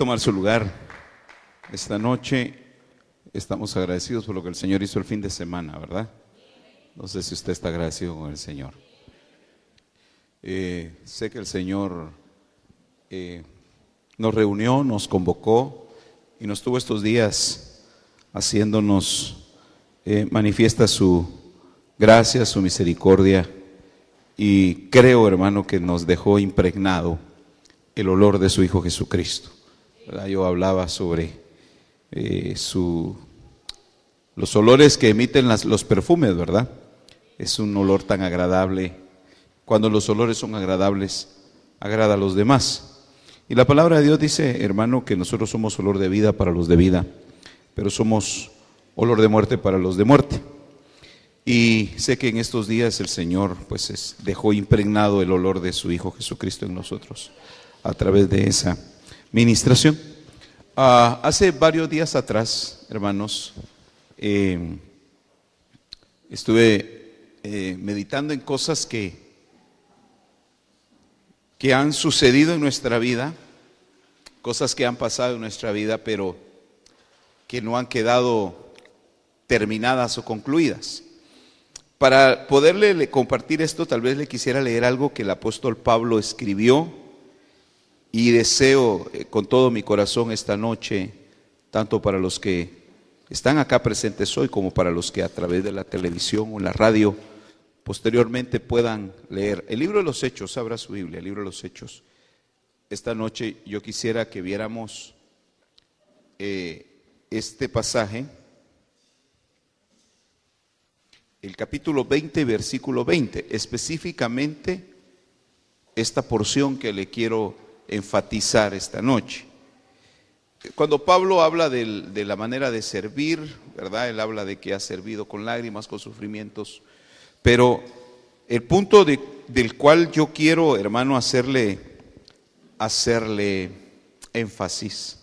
Tomar su lugar esta noche. Estamos agradecidos por lo que el Señor hizo el fin de semana, ¿verdad? No sé si usted está agradecido con el Señor. Eh, sé que el Señor eh, nos reunió, nos convocó y nos tuvo estos días haciéndonos eh, manifiesta su gracia, su misericordia y creo, hermano, que nos dejó impregnado el olor de su Hijo Jesucristo. Yo hablaba sobre eh, su, los olores que emiten los perfumes, ¿verdad? Es un olor tan agradable. Cuando los olores son agradables, agrada a los demás. Y la palabra de Dios dice, hermano, que nosotros somos olor de vida para los de vida, pero somos olor de muerte para los de muerte. Y sé que en estos días el Señor pues dejó impregnado el olor de su Hijo Jesucristo en nosotros a través de esa ministración. Ah, hace varios días atrás, hermanos, eh, estuve eh, meditando en cosas que, que han sucedido en nuestra vida, cosas que han pasado en nuestra vida, pero que no han quedado terminadas o concluidas. Para poderle compartir esto, tal vez le quisiera leer algo que el apóstol Pablo escribió y deseo eh, con todo mi corazón esta noche, tanto para los que están acá presentes hoy como para los que a través de la televisión o la radio posteriormente puedan leer. El libro de los Hechos, abra su Biblia, el libro de los Hechos. Esta noche yo quisiera que viéramos eh, este pasaje, el capítulo 20, versículo 20, específicamente esta porción que le quiero enfatizar esta noche. Cuando Pablo habla de la manera de servir, ¿verdad? Él habla de que ha servido con lágrimas, con sufrimientos, pero el punto del cual yo quiero, hermano, hacerle, hacerle énfasis,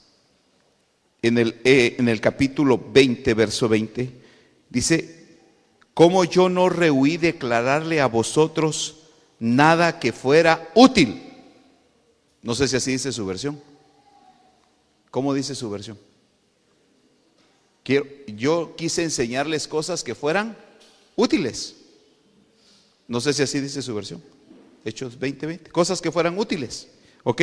en el, eh, en el capítulo 20, verso 20, dice, ¿cómo yo no rehuí declararle a vosotros nada que fuera útil? No sé si así dice su versión. ¿Cómo dice su versión? yo quise enseñarles cosas que fueran útiles. No sé si así dice su versión. Hechos 20:20. Cosas que fueran útiles. ¿Ok?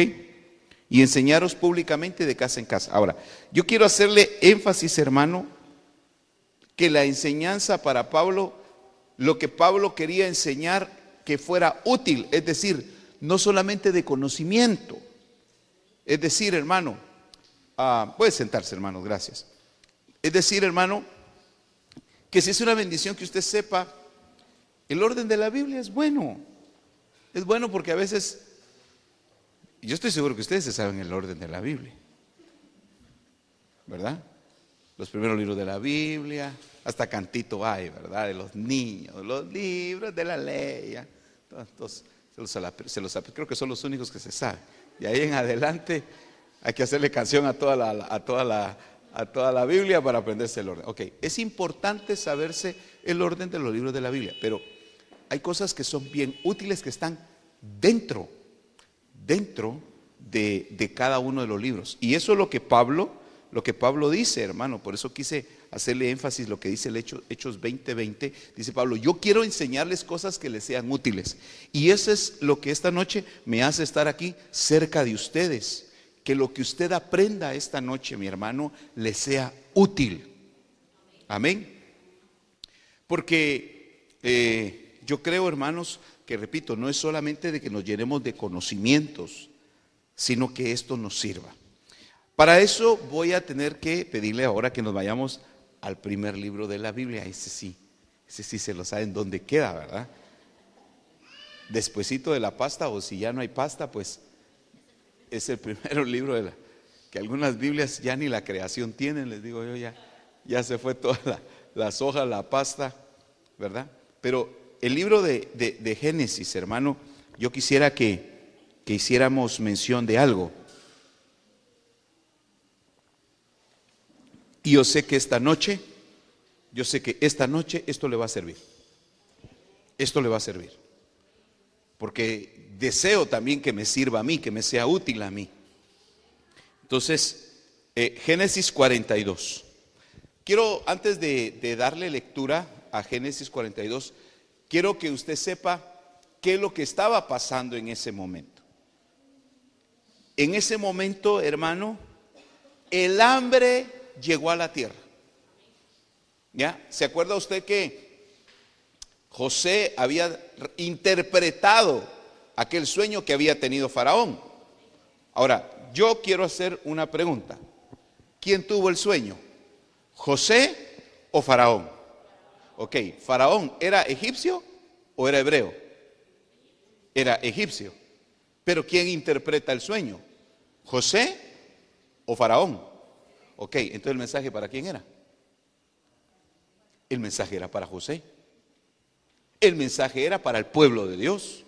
Y enseñaros públicamente de casa en casa. Ahora, yo quiero hacerle énfasis, hermano, que la enseñanza para Pablo, lo que Pablo quería enseñar que fuera útil, es decir, no solamente de conocimiento. Es decir, hermano, ah, puede sentarse, hermano, gracias. Es decir, hermano, que si es una bendición que usted sepa, el orden de la Biblia es bueno. Es bueno porque a veces, yo estoy seguro que ustedes se saben el orden de la Biblia, ¿verdad? Los primeros libros de la Biblia, hasta cantito hay, ¿verdad? De los niños, los libros de la ley. Entonces, se los, creo que son los únicos que se saben. Y ahí en adelante hay que hacerle canción a toda la, a toda la, a toda la Biblia para aprenderse el orden. Ok, es importante saberse el orden de los libros de la Biblia, pero hay cosas que son bien útiles que están dentro, dentro de, de cada uno de los libros. Y eso es lo que Pablo, lo que Pablo dice, hermano. Por eso quise hacerle énfasis lo que dice el Hecho, Hechos 20:20, dice Pablo, yo quiero enseñarles cosas que les sean útiles. Y eso es lo que esta noche me hace estar aquí cerca de ustedes. Que lo que usted aprenda esta noche, mi hermano, le sea útil. Amén. Porque eh, yo creo, hermanos, que repito, no es solamente de que nos llenemos de conocimientos, sino que esto nos sirva. Para eso voy a tener que pedirle ahora que nos vayamos al primer libro de la Biblia. Ese sí, ese sí se lo saben dónde queda, ¿verdad? despuesito de la pasta, o si ya no hay pasta, pues es el primer libro de la, que algunas Biblias ya ni la creación tienen, les digo yo, ya, ya se fue toda las hojas, la pasta, ¿verdad? Pero el libro de, de Génesis, hermano, yo quisiera que, que hiciéramos mención de algo. Y yo sé que esta noche, yo sé que esta noche esto le va a servir. Esto le va a servir. Porque deseo también que me sirva a mí, que me sea útil a mí. Entonces, eh, Génesis 42. Quiero, antes de darle lectura a Génesis 42, quiero que usted sepa qué es lo que estaba pasando en ese momento. En ese momento, hermano, el hambre llegó a la tierra. ¿Ya? ¿Se acuerda usted que José había interpretado aquel sueño que había tenido Faraón? Ahora, yo quiero hacer una pregunta. ¿Quién tuvo el sueño? ¿José o Faraón? Ok, ¿Faraón era egipcio o era hebreo? Era egipcio. Pero ¿quién interpreta el sueño? ¿José o Faraón? Ok, entonces el mensaje para quién era? El mensaje era para José. El mensaje era para el pueblo de Dios.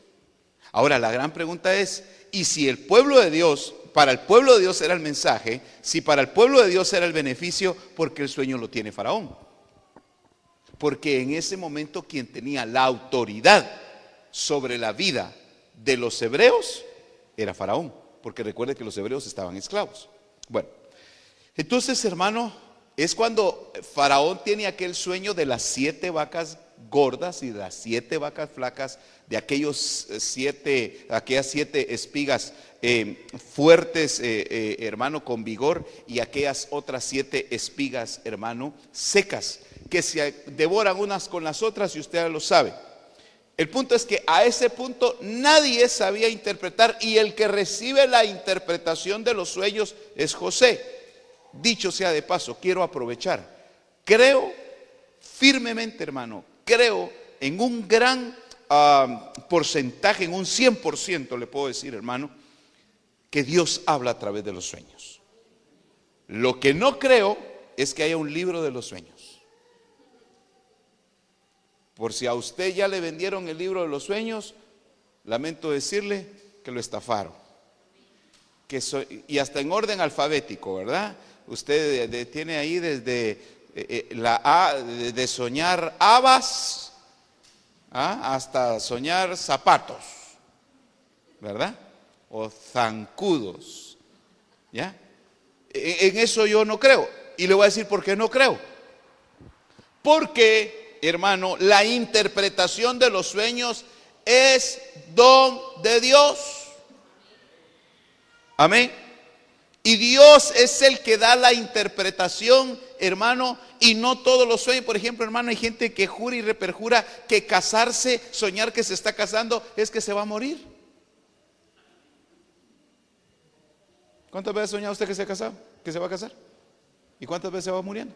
Ahora la gran pregunta es, ¿y si el pueblo de Dios, para el pueblo de Dios era el mensaje, si para el pueblo de Dios era el beneficio, ¿por qué el sueño lo tiene Faraón? Porque en ese momento quien tenía la autoridad sobre la vida de los hebreos era Faraón, porque recuerde que los hebreos estaban esclavos. Bueno, entonces hermano, es cuando Faraón tiene aquel sueño de las siete vacas gordas y de las siete vacas flacas, de aquellos eh, siete, aquellas siete espigas eh, fuertes, eh, hermano, con vigor, y aquellas otras siete espigas, hermano, secas, que se devoran unas con las otras, y usted lo sabe. El punto es que a ese punto nadie sabía interpretar y el que recibe la interpretación de los sueños es José. Dicho sea de paso, quiero aprovechar. Creo firmemente, hermano, creo en un gran ah, porcentaje, en un 100% le puedo decir, hermano, que Dios habla a través de los sueños. Lo que no creo es que haya un libro de los sueños. Por si a usted ya le vendieron el libro de los sueños, lamento decirle que lo estafaron. Que y hasta en orden alfabético, ¿verdad? Usted tiene ahí desde eh, eh, la de soñar habas ¿ah? hasta soñar zapatos, ¿verdad? O zancudos, ¿ya? E, en eso yo no creo. Y le voy a decir por qué no creo. Porque hermano, la interpretación de los sueños es don de Dios. Amén. Y Dios es el que da la interpretación, hermano, y no todos los sueños. Por ejemplo, hermano, hay gente que jura y reperjura que casarse, soñar que se está casando, es que se va a morir. ¿Cuántas veces ha soñado usted que se ha casado? ¿Que se va a casar? ¿Y cuántas veces va muriendo?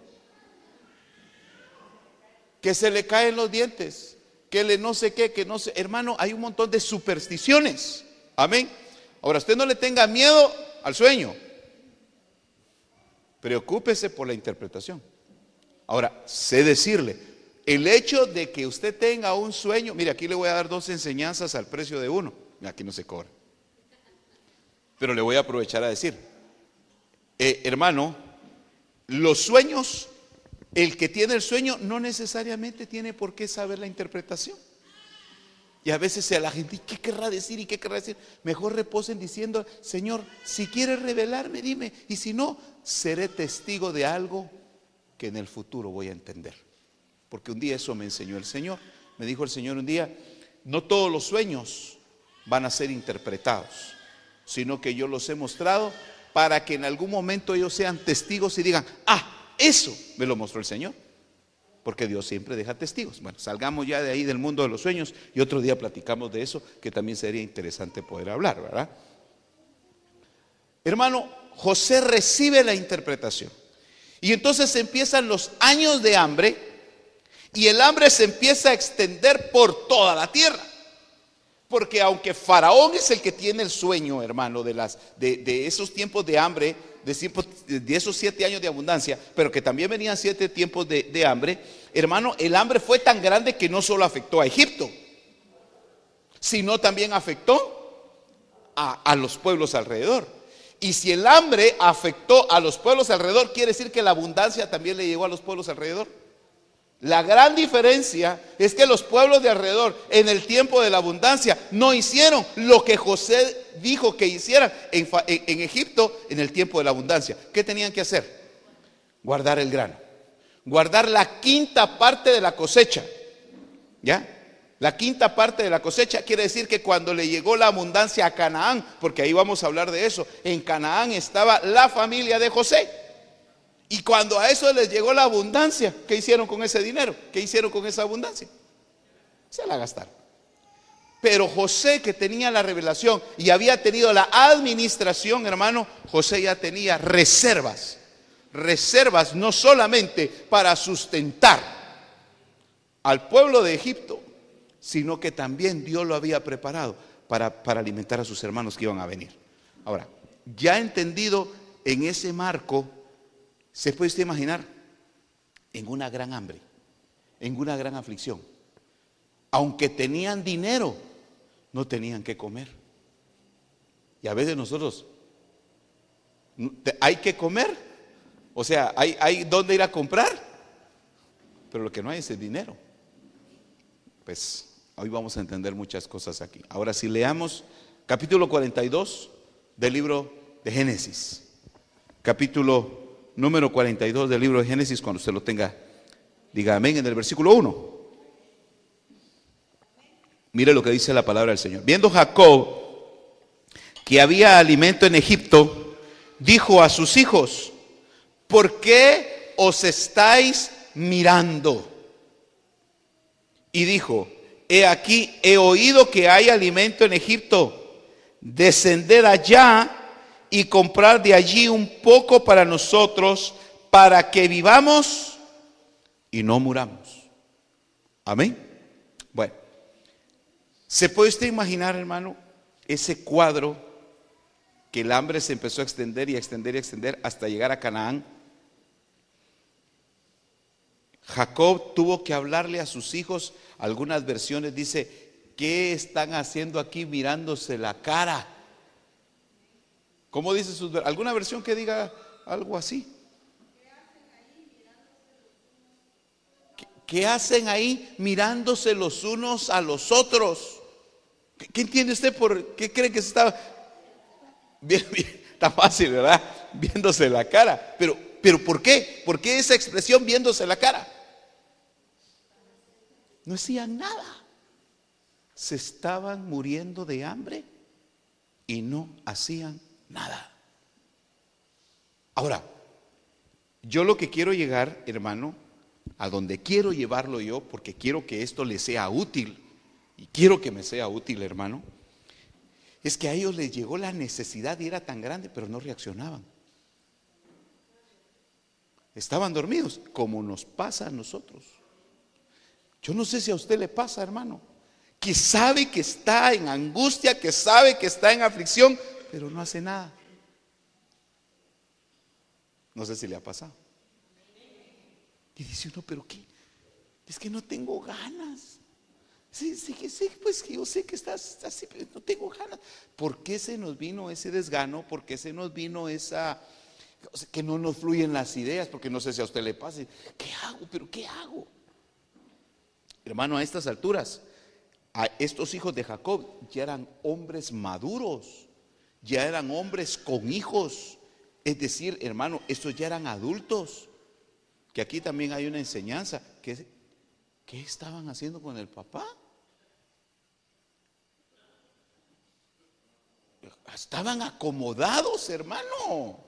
que se le caen los dientes, que le no sé qué, que no sé. Hermano, hay un montón de supersticiones. Amén. Ahora, usted no le tenga miedo al sueño. Preocúpese por la interpretación. Ahora, sé decirle, el hecho de que usted tenga un sueño, mire, aquí le voy a dar dos enseñanzas al precio de uno. Aquí no se cobra. Pero le voy a aprovechar a decir, eh, hermano, los sueños el que tiene el sueño no necesariamente tiene por qué saber la interpretación. Y a veces a la gente, ¿qué querrá decir y qué querrá decir? Mejor reposen diciendo, Señor, si quieres revelarme, dime. Y si no, seré testigo de algo que en el futuro voy a entender. Porque un día eso me enseñó el Señor. Me dijo el Señor un día, no todos los sueños van a ser interpretados, sino que yo los he mostrado para que en algún momento ellos sean testigos y digan, ah, eso me lo mostró el Señor. Porque Dios siempre deja testigos. Bueno, salgamos ya de ahí del mundo de los sueños y otro día platicamos de eso, que también sería interesante poder hablar, ¿verdad? Hermano, José recibe la interpretación. Y entonces empiezan los años de hambre y el hambre se empieza a extender por toda la tierra. Porque aunque Faraón es el que tiene el sueño, hermano, de, las, de, esos tiempos de hambre, de, de, esos siete años de abundancia, pero que también venían siete tiempos de, hambre, hermano, el hambre fue tan grande que no solo afectó a Egipto, sino también afectó a, a los pueblos alrededor. Y si el hambre afectó a los pueblos alrededor, quiere decir que la abundancia también le llegó a los pueblos alrededor. La gran diferencia es que los pueblos de alrededor en el tiempo de la abundancia no hicieron lo que José dijo que hicieran en, Egipto en el tiempo de la abundancia. ¿Qué tenían que hacer? Guardar el grano. Guardar la quinta parte de la cosecha. ¿Ya? La quinta parte de la cosecha quiere decir que cuando le llegó la abundancia a Canaán, porque ahí vamos a hablar de eso, en Canaán estaba la familia de José. Y cuando a eso les llegó la abundancia, ¿qué hicieron con ese dinero? ¿Qué hicieron con esa abundancia? Se la gastaron. Pero José que tenía la revelación y había tenido la administración, hermano, José ya tenía reservas. Reservas no solamente para sustentar al pueblo de Egipto, sino que también Dios lo había preparado para, para alimentar a sus hermanos que iban a venir. Ahora, ya entendido en ese marco ¿Se puede usted imaginar? En una gran hambre, en una gran aflicción. Aunque tenían dinero, no tenían que comer. Y a veces nosotros, hay que comer, o sea, hay, hay dónde ir a comprar, pero lo que no hay es el dinero. Pues hoy vamos a entender muchas cosas aquí. Ahora si leamos capítulo 42 del libro de Génesis, capítulo número 42 del libro de Génesis, cuando usted lo tenga, diga amén en el versículo 1. Mire lo que dice la palabra del Señor. Viendo Jacob que había alimento en Egipto, dijo a sus hijos, ¿por qué os estáis mirando? Y dijo, he aquí, he oído que hay alimento en Egipto, descended allá y comprar de allí un poco para nosotros, para que vivamos y no muramos. Amén. Bueno, ¿se puede usted imaginar, hermano, ese cuadro que el hambre se empezó a extender y a extender y a extender hasta llegar a Canaán? Jacob tuvo que hablarle a sus hijos, algunas versiones dice, ¿qué están haciendo aquí mirándose la cara? ¿Cómo dice su, alguna versión que diga algo así? ¿Qué hacen ahí mirándose los unos a los otros? ¿Qué, entiende usted por qué cree que se está bien, está fácil, ¿verdad? Viéndose la cara. Pero, pero ¿por qué? ¿Por qué esa expresión viéndose la cara? No hacían nada. Se estaban muriendo de hambre y no hacían Nada. Ahora, yo lo que quiero llegar, hermano, a donde quiero llevarlo yo, porque quiero que esto le sea útil, y quiero que me sea útil, hermano, es que a ellos les llegó la necesidad y era tan grande, pero no reaccionaban. Estaban dormidos, como nos pasa a nosotros. Yo no sé si a usted le pasa, hermano, que sabe que está en angustia, que sabe que está en aflicción, pero no hace nada. No sé si le ha pasado. Y dice uno, pero qué, es que no tengo ganas. Sí, sí, sí, pues yo sé que estás así, pero no tengo ganas. ¿Por qué se nos vino ese desgano? ¿Por qué se nos vino esa, que no nos fluyen las ideas? Porque no sé si a usted le pase, ¿qué hago? ¿Pero qué hago? Hermano, a estas alturas, a estos hijos de Jacob ya eran hombres maduros ya eran hombres con hijos. Es decir, hermano, estos ya eran adultos. Que aquí también hay una enseñanza. ¿Qué, estaban haciendo con el papá? Estaban acomodados, hermano.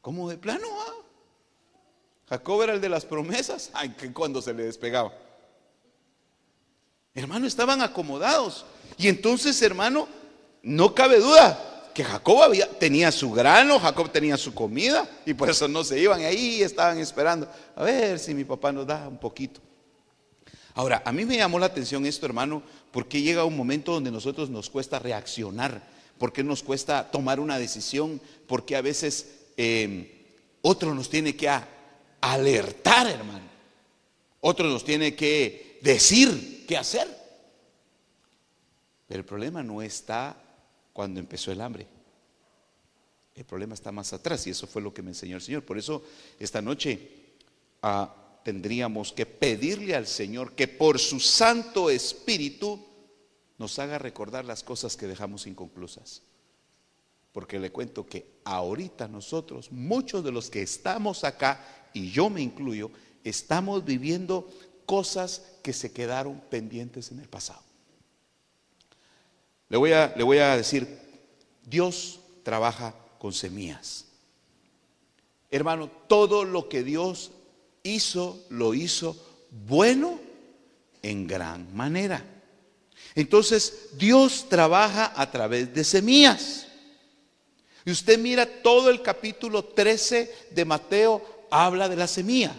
¿Cómo de plano? Ah? Jacob era el de las promesas. Ay, cuando se le despegaba. Hermano, estaban acomodados. Y entonces, hermano, no cabe duda que Jacob había, tenía su grano, Jacob tenía su comida y por eso no se iban ahí estaban esperando a ver si mi papá nos da un poquito. Ahora, a mí me llamó la atención esto, hermano, ¿Por qué llega un momento donde nosotros nos cuesta reaccionar? ¿Por qué nos cuesta tomar una decisión? ¿Por qué a veces eh, otro nos tiene que alertar, hermano? Otro nos tiene que decir qué hacer. Pero el problema no está cuando empezó el hambre. El problema está más atrás y eso fue lo que me enseñó el Señor. Por eso esta noche ah, tendríamos que pedirle al Señor que por su Santo Espíritu nos haga recordar las cosas que dejamos inconclusas. Porque le cuento que ahorita nosotros, muchos de los que estamos acá, y yo me incluyo, estamos viviendo cosas que se quedaron pendientes en el pasado. Le voy a, le voy a decir, Dios trabaja con semillas. Hermano, todo lo que Dios hizo, lo hizo bueno en gran manera. Entonces, Dios trabaja a través de semillas. Y usted mira todo el capítulo 13 de Mateo, habla de la semilla.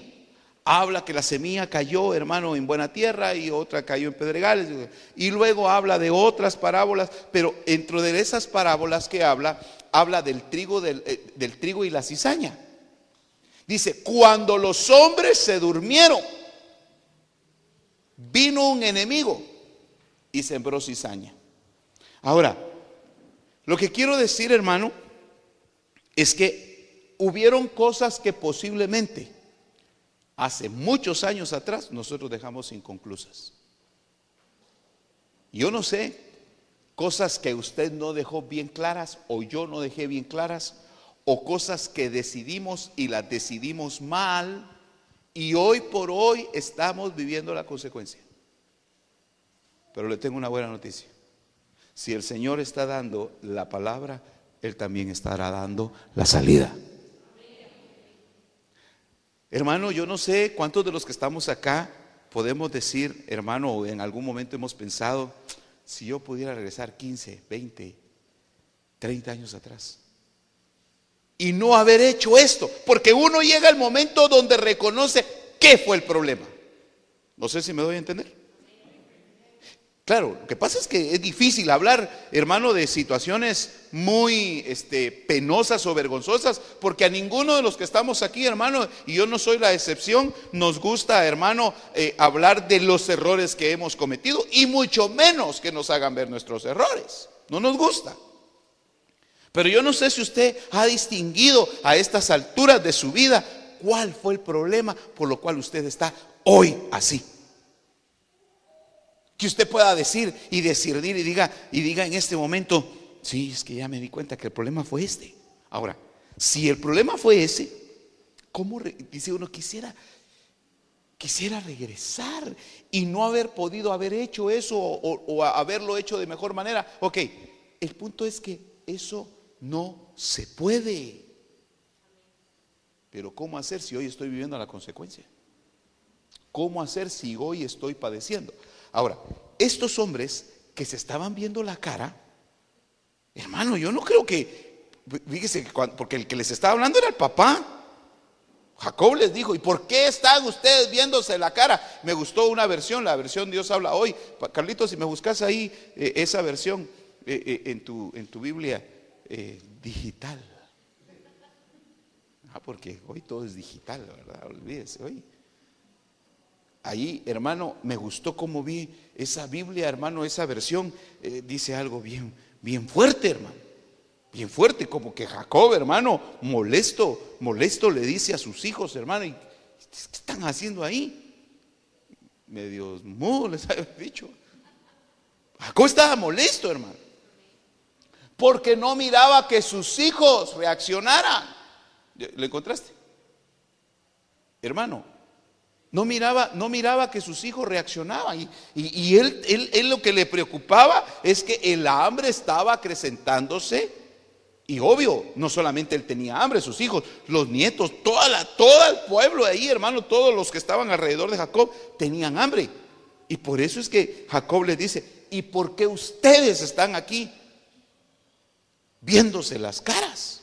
Habla que la semilla cayó, hermano, en buena tierra y otra cayó en pedregales. Y luego habla de otras parábolas, pero dentro de esas parábolas que habla, habla del trigo, del, eh, del trigo y la cizaña. Dice, cuando los hombres se durmieron, vino un enemigo y sembró cizaña. Ahora, lo que quiero decir, hermano, es que hubieron cosas que posiblemente hace muchos años atrás nosotros dejamos inconclusas. Yo no sé cosas que usted no dejó bien claras o yo no dejé bien claras o cosas que decidimos y las decidimos mal y hoy por hoy estamos viviendo la consecuencia. Pero le tengo una buena noticia. Si el Señor está dando la palabra, Él también estará dando la salida. Hermano, yo no sé cuántos de los que estamos acá podemos decir, hermano, en algún momento hemos pensado, si yo pudiera regresar 15, 20, 30 años atrás y no haber hecho esto, porque uno llega al momento donde reconoce qué fue el problema. No sé si me doy a entender. Claro, lo que pasa es que es difícil hablar, hermano, de situaciones muy este, penosas o vergonzosas, porque a ninguno de los que estamos aquí, hermano, y yo no soy la excepción, nos gusta, hermano, eh, hablar de los errores que hemos cometido y mucho menos que nos hagan ver nuestros errores. No nos gusta. Pero yo no sé si usted ha distinguido a estas alturas de su vida cuál fue el problema por lo cual usted está hoy así que usted pueda decir y decidir y diga, y diga en este momento, sí, es que ya me di cuenta que el problema fue este. Ahora, si el problema fue ese, ¿cómo dice uno quisiera quisiera regresar y no haber podido haber hecho eso o, o, haberlo hecho de mejor manera? Ok, el punto es que eso no se puede. Pero ¿cómo hacer si hoy estoy viviendo la consecuencia? ¿Cómo hacer si hoy estoy padeciendo? Ahora, estos hombres que se estaban viendo la cara, hermano, yo no creo que, fíjese, porque el que les estaba hablando era el papá. Jacob les dijo, ¿y por qué están ustedes viéndose la cara? Me gustó una versión, la versión Dios habla hoy. Carlitos, si me buscas ahí eh, esa versión eh, eh, en, tu, en tu Biblia digital. Ah, porque hoy todo es digital, ¿verdad? Olvídese, hoy. Ahí, hermano, me gustó cómo vi esa Biblia, hermano, esa versión. Eh, dice algo bien, bien fuerte, hermano. Bien fuerte, como que Jacob, hermano, molesto, molesto le dice a sus hijos, hermano, ¿qué están haciendo ahí? Medio mudo les había dicho. Jacob estaba molesto, hermano. Porque no miraba que sus hijos reaccionaran. ¿Le encontraste? Hermano, no miraba, no miraba que sus hijos reaccionaban. Y, él, lo que le preocupaba es que el hambre estaba acrecentándose. Y obvio, no solamente él tenía hambre, sus hijos, los nietos, toda la, todo el pueblo de ahí, hermano, todos los que estaban alrededor de Jacob tenían hambre. Y por eso es que Jacob le dice, ¿y por qué ustedes están aquí viéndose las caras?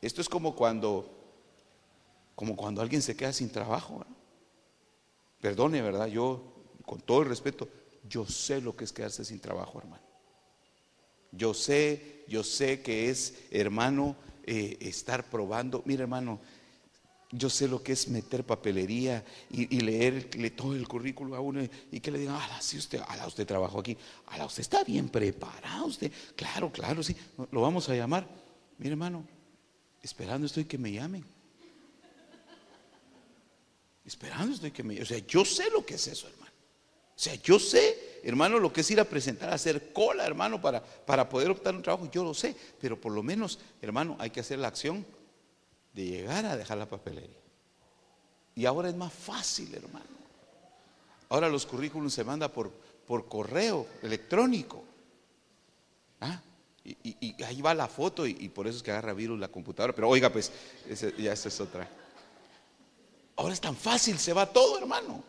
Esto es como cuando como cuando alguien se queda sin trabajo. Perdone, ¿verdad? Yo con todo el respeto, yo sé lo que es quedarse sin trabajo, hermano. Yo sé, yo sé que es, hermano, eh, estar probando. Mira, hermano, yo sé lo que es meter papelería y, leer todo el currículo a uno y, que le digan, ah, sí, usted, ah, usted trabajó aquí, ah, usted está bien preparado, usted, claro, claro, sí, lo vamos a llamar. Mire, hermano, esperando estoy que me llamen. Esperando estoy que me. O sea, yo sé lo que es eso, hermano. O sea, yo sé, hermano, lo que es ir a presentar, hacer cola, hermano, para, para poder optar un trabajo. Yo lo sé, pero por lo menos, hermano, hay que hacer la acción de llegar a dejar la papelería. Y ahora es más fácil, hermano. Ahora los currículums se mandan por, por correo electrónico. ¿Ah? Y, ahí va la foto y, por eso es que agarra virus la computadora. Pero oiga, pues, ya esa es otra. Ahora es tan fácil, se va todo, hermano.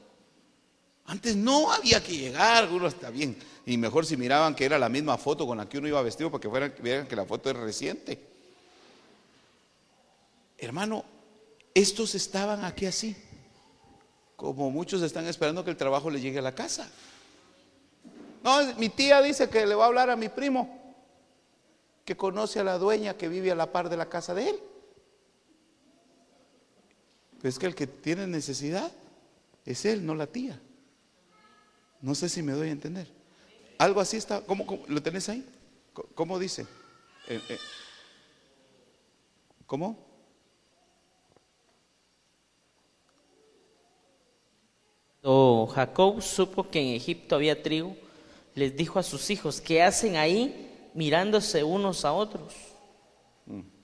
Antes no había que llegar, uno está bien. Y mejor si miraban que era la misma foto con la que uno iba vestido para que fueran, vieran que la foto es reciente. Hermano, estos estaban aquí así, como muchos están esperando que el trabajo le llegue a la casa. No, mi tía dice que le va a hablar a mi primo, que conoce a la dueña que vive a la par de la casa de él. Es que el que tiene necesidad es él, no la tía. No sé si me doy a entender. Algo así está. ¿Cómo, lo tenés ahí? ¿Cómo, dice? Eh, eh, ¿Cómo? Jacob supo que en Egipto había trigo, les dijo a sus hijos, ¿qué hacen ahí mirándose unos a otros? Mm.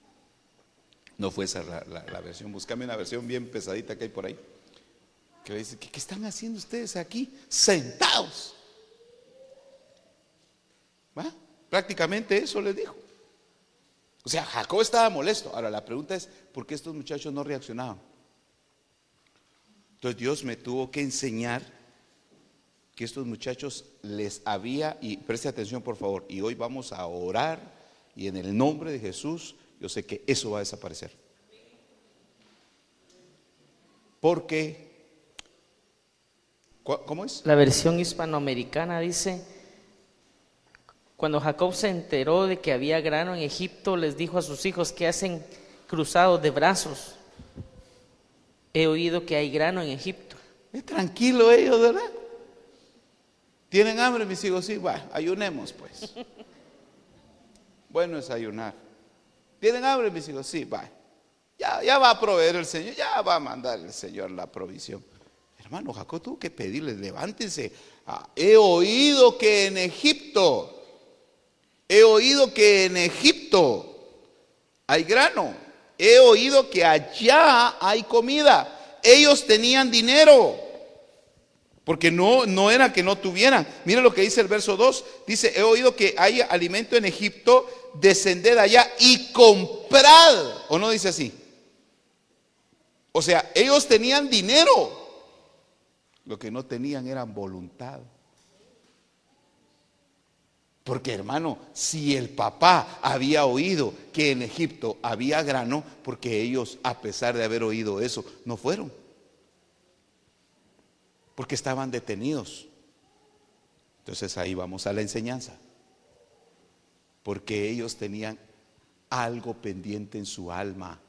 No fue esa la, versión, búscame una versión bien pesadita que hay por ahí. Que dice, ¿qué, están haciendo ustedes aquí sentados? Prácticamente eso les dijo. O sea, Jacob estaba molesto. Ahora la pregunta es, ¿por qué estos muchachos no reaccionaban? Entonces Dios me tuvo que enseñar que estos muchachos les había, y preste atención por favor, y hoy vamos a orar y en el nombre de Jesús, yo sé que eso va a desaparecer. Porque, ¿cómo es? La versión hispanoamericana dice, cuando Jacob se enteró de que había grano en Egipto, les dijo a sus hijos que hacen cruzados de brazos he oído que hay grano en Egipto. Es tranquilo ellos, ¿verdad? ¿Tienen hambre, mis hijos? Sí, bueno, ayunemos pues. Bueno es ayunar. ¿Tienen hambre, mis hijos? Sí, va. Ya, ya va a proveer el Señor, ya va a mandar el Señor la provisión. Hermano, Jacob tuvo que pedirles, levántense. Ah, he oído que en Egipto, he oído que en Egipto hay grano he oído que allá hay comida. Ellos tenían dinero. Porque no, no era que no tuvieran. Mira lo que dice el verso 2. Dice, he oído que hay alimento en Egipto, descended allá y comprad. ¿O no dice así? O sea, ellos tenían dinero. Lo que no tenían era voluntad. Porque hermano, si el papá había oído que en Egipto había grano, porque ellos, a pesar de haber oído eso, no fueron. Porque estaban detenidos. Entonces ahí vamos a la enseñanza. Porque ellos tenían algo pendiente en su alma.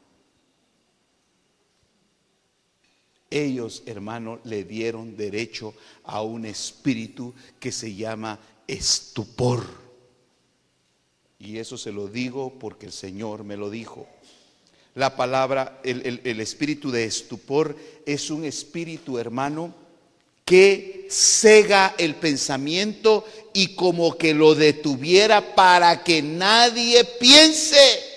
Ellos, hermano, le dieron derecho a un espíritu que se llama estupor. Y eso se lo digo porque el Señor me lo dijo. La palabra, el, espíritu de estupor es un espíritu, hermano, que cega el pensamiento y como que lo detuviera para que nadie piense.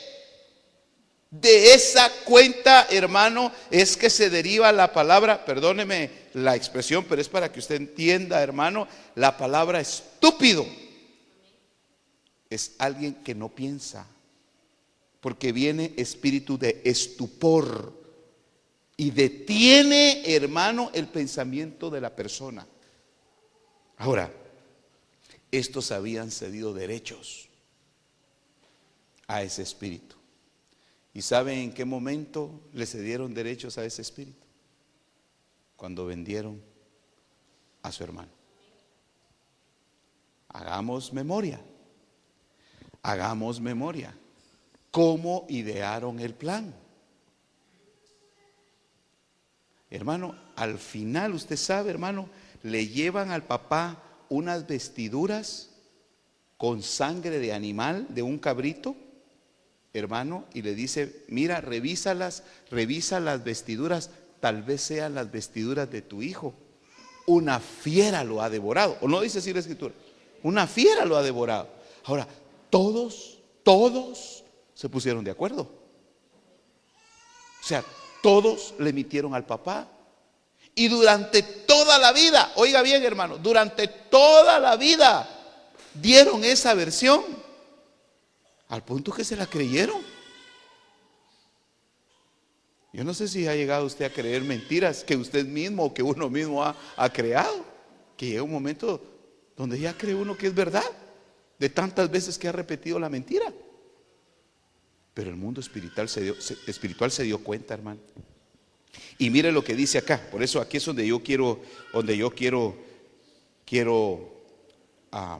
De esa cuenta, hermano, es que se deriva la palabra, perdóneme la expresión, pero es para que usted entienda, hermano, la palabra estúpido. Es alguien que no piensa, porque viene espíritu de estupor y detiene, hermano, el pensamiento de la persona. Ahora, estos habían cedido derechos a ese espíritu. ¿Y saben en qué momento le cedieron derechos a ese espíritu? Cuando vendieron a su hermano. Hagamos memoria. Hagamos memoria. ¿Cómo idearon el plan? Hermano, al final, usted sabe, hermano, le llevan al papá unas vestiduras con sangre de animal, de un cabrito, hermano, y le dice, mira, revísalas, revisa las vestiduras, tal vez sean las vestiduras de tu hijo. Una fiera lo ha devorado. ¿O no dice así la escritura? Una fiera lo ha devorado. Ahora, todos, todos se pusieron de acuerdo. O sea, todos le emitieron al papá. Y durante toda la vida, oiga bien hermano, durante toda la vida dieron esa versión. Al punto que se la creyeron. Yo no sé si ha llegado usted a creer mentiras que usted mismo o que uno mismo ha, ha creado. Que llega un momento donde ya cree uno que es verdad. De tantas veces que ha repetido la mentira. Pero el mundo espiritual se dio, espiritual se dio cuenta, hermano. Y mire lo que dice acá. Por eso aquí es donde yo quiero, donde yo quiero, quiero ah,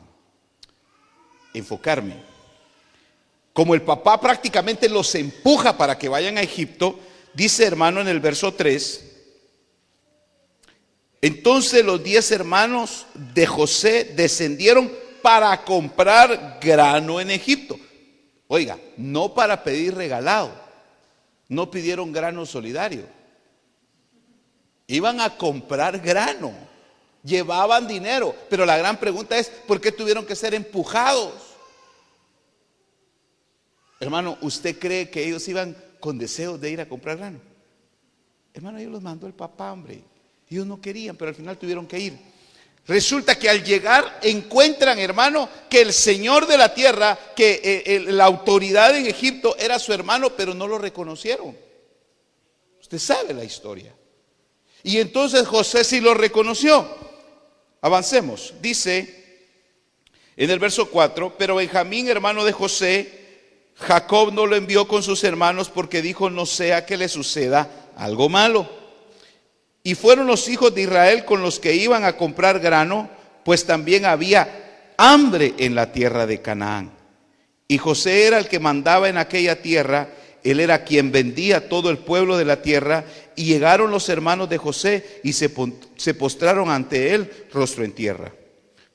enfocarme. Como el papá prácticamente los empuja para que vayan a Egipto, dice hermano en el verso 3, entonces los diez hermanos de José descendieron para comprar grano en Egipto. Oiga, no para pedir regalado, no pidieron grano solidario. Iban a comprar grano, llevaban dinero, pero la gran pregunta es, ¿por qué tuvieron que ser empujados? Hermano, ¿usted cree que ellos iban con deseos de ir a comprar grano? Hermano, ellos los mandó el papá, hombre. Ellos no querían, pero al final tuvieron que ir. Resulta que al llegar encuentran, hermano, que el Señor de la tierra, que eh, la autoridad en Egipto era su hermano, pero no lo reconocieron. Usted sabe la historia. Y entonces José sí lo reconoció. Avancemos. Dice en el verso 4, pero Benjamín, hermano de José, Jacob no lo envió con sus hermanos porque dijo, no sea que le suceda algo malo. Y fueron los hijos de Israel con los que iban a comprar grano, pues también había hambre en la tierra de Canaán. Y José era el que mandaba en aquella tierra, él era quien vendía todo el pueblo de la tierra, y llegaron los hermanos de José y se, se postraron ante él rostro en tierra.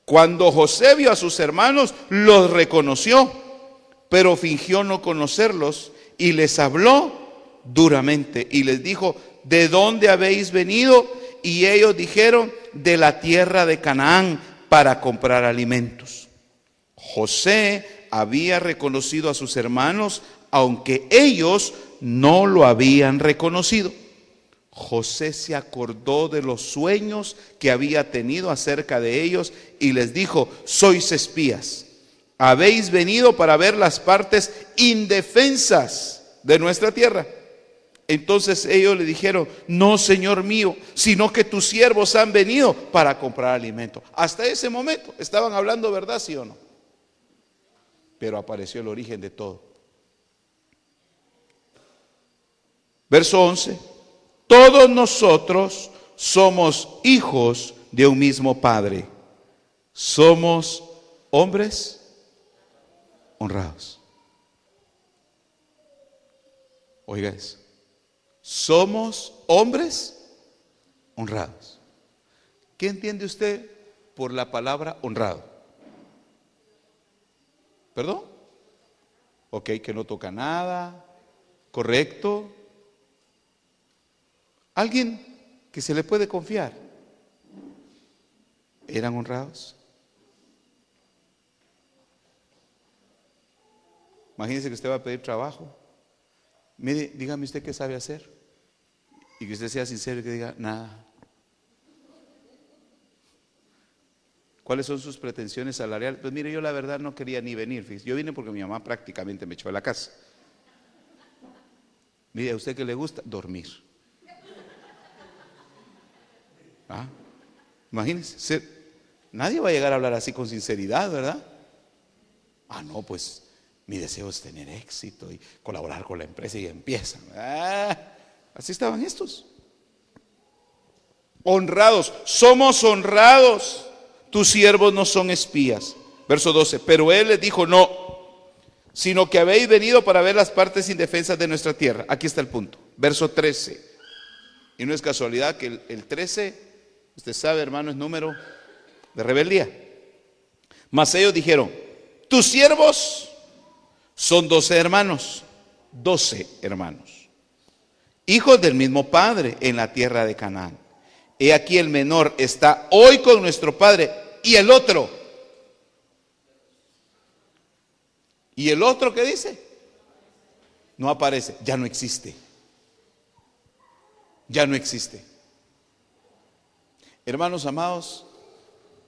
Cuando José vio a sus hermanos, los reconoció, pero fingió no conocerlos y les habló duramente y les dijo, ¿de dónde habéis venido? Y ellos dijeron, de la tierra de Canaán para comprar alimentos. José había reconocido a sus hermanos, aunque ellos no lo habían reconocido. José se acordó de los sueños que había tenido acerca de ellos y les dijo, sois espías, habéis venido para ver las partes indefensas de nuestra tierra. Entonces ellos le dijeron, no, Señor mío, sino que tus siervos han venido para comprar alimento. Hasta ese momento estaban hablando verdad, sí o no. Pero apareció el origen de todo. Verso 11, todos nosotros somos hijos de un mismo Padre. Somos hombres honrados. Oiga eso. Somos hombres honrados. ¿Qué entiende usted por la palabra honrado? ¿Perdón? Ok, que no toca nada, correcto. Alguien que se le puede confiar. ¿Eran honrados? Imagínese que usted va a pedir trabajo. Mire, dígame usted qué sabe hacer. Y que usted sea sincero y que diga, nada. ¿Cuáles son sus pretensiones salariales? Pues mire, yo la verdad no quería ni venir. Yo vine porque mi mamá prácticamente me echó de la casa. Mire, ¿a usted qué le gusta? Dormir. ¿Ah? Imagínense, nadie va a llegar a hablar así con sinceridad, ¿verdad? Ah, no, pues mi deseo es tener éxito y colaborar con la empresa y empiezan. Ah, así estaban estos. Honrados, somos honrados. Tus siervos no son espías. Verso 12. Pero él les dijo, no, sino que habéis venido para ver las partes indefensas de nuestra tierra. Aquí está el punto. Verso 13. Y no es casualidad que el, el 13, usted sabe, hermano, es número de rebeldía. Mas ellos dijeron, tus siervos son doce hermanos, doce hermanos, hijos del mismo padre en la tierra de Canaán. He aquí el menor está hoy con nuestro padre y el otro. ¿Y el otro qué dice? No aparece, ya no existe. Ya no existe. Hermanos amados,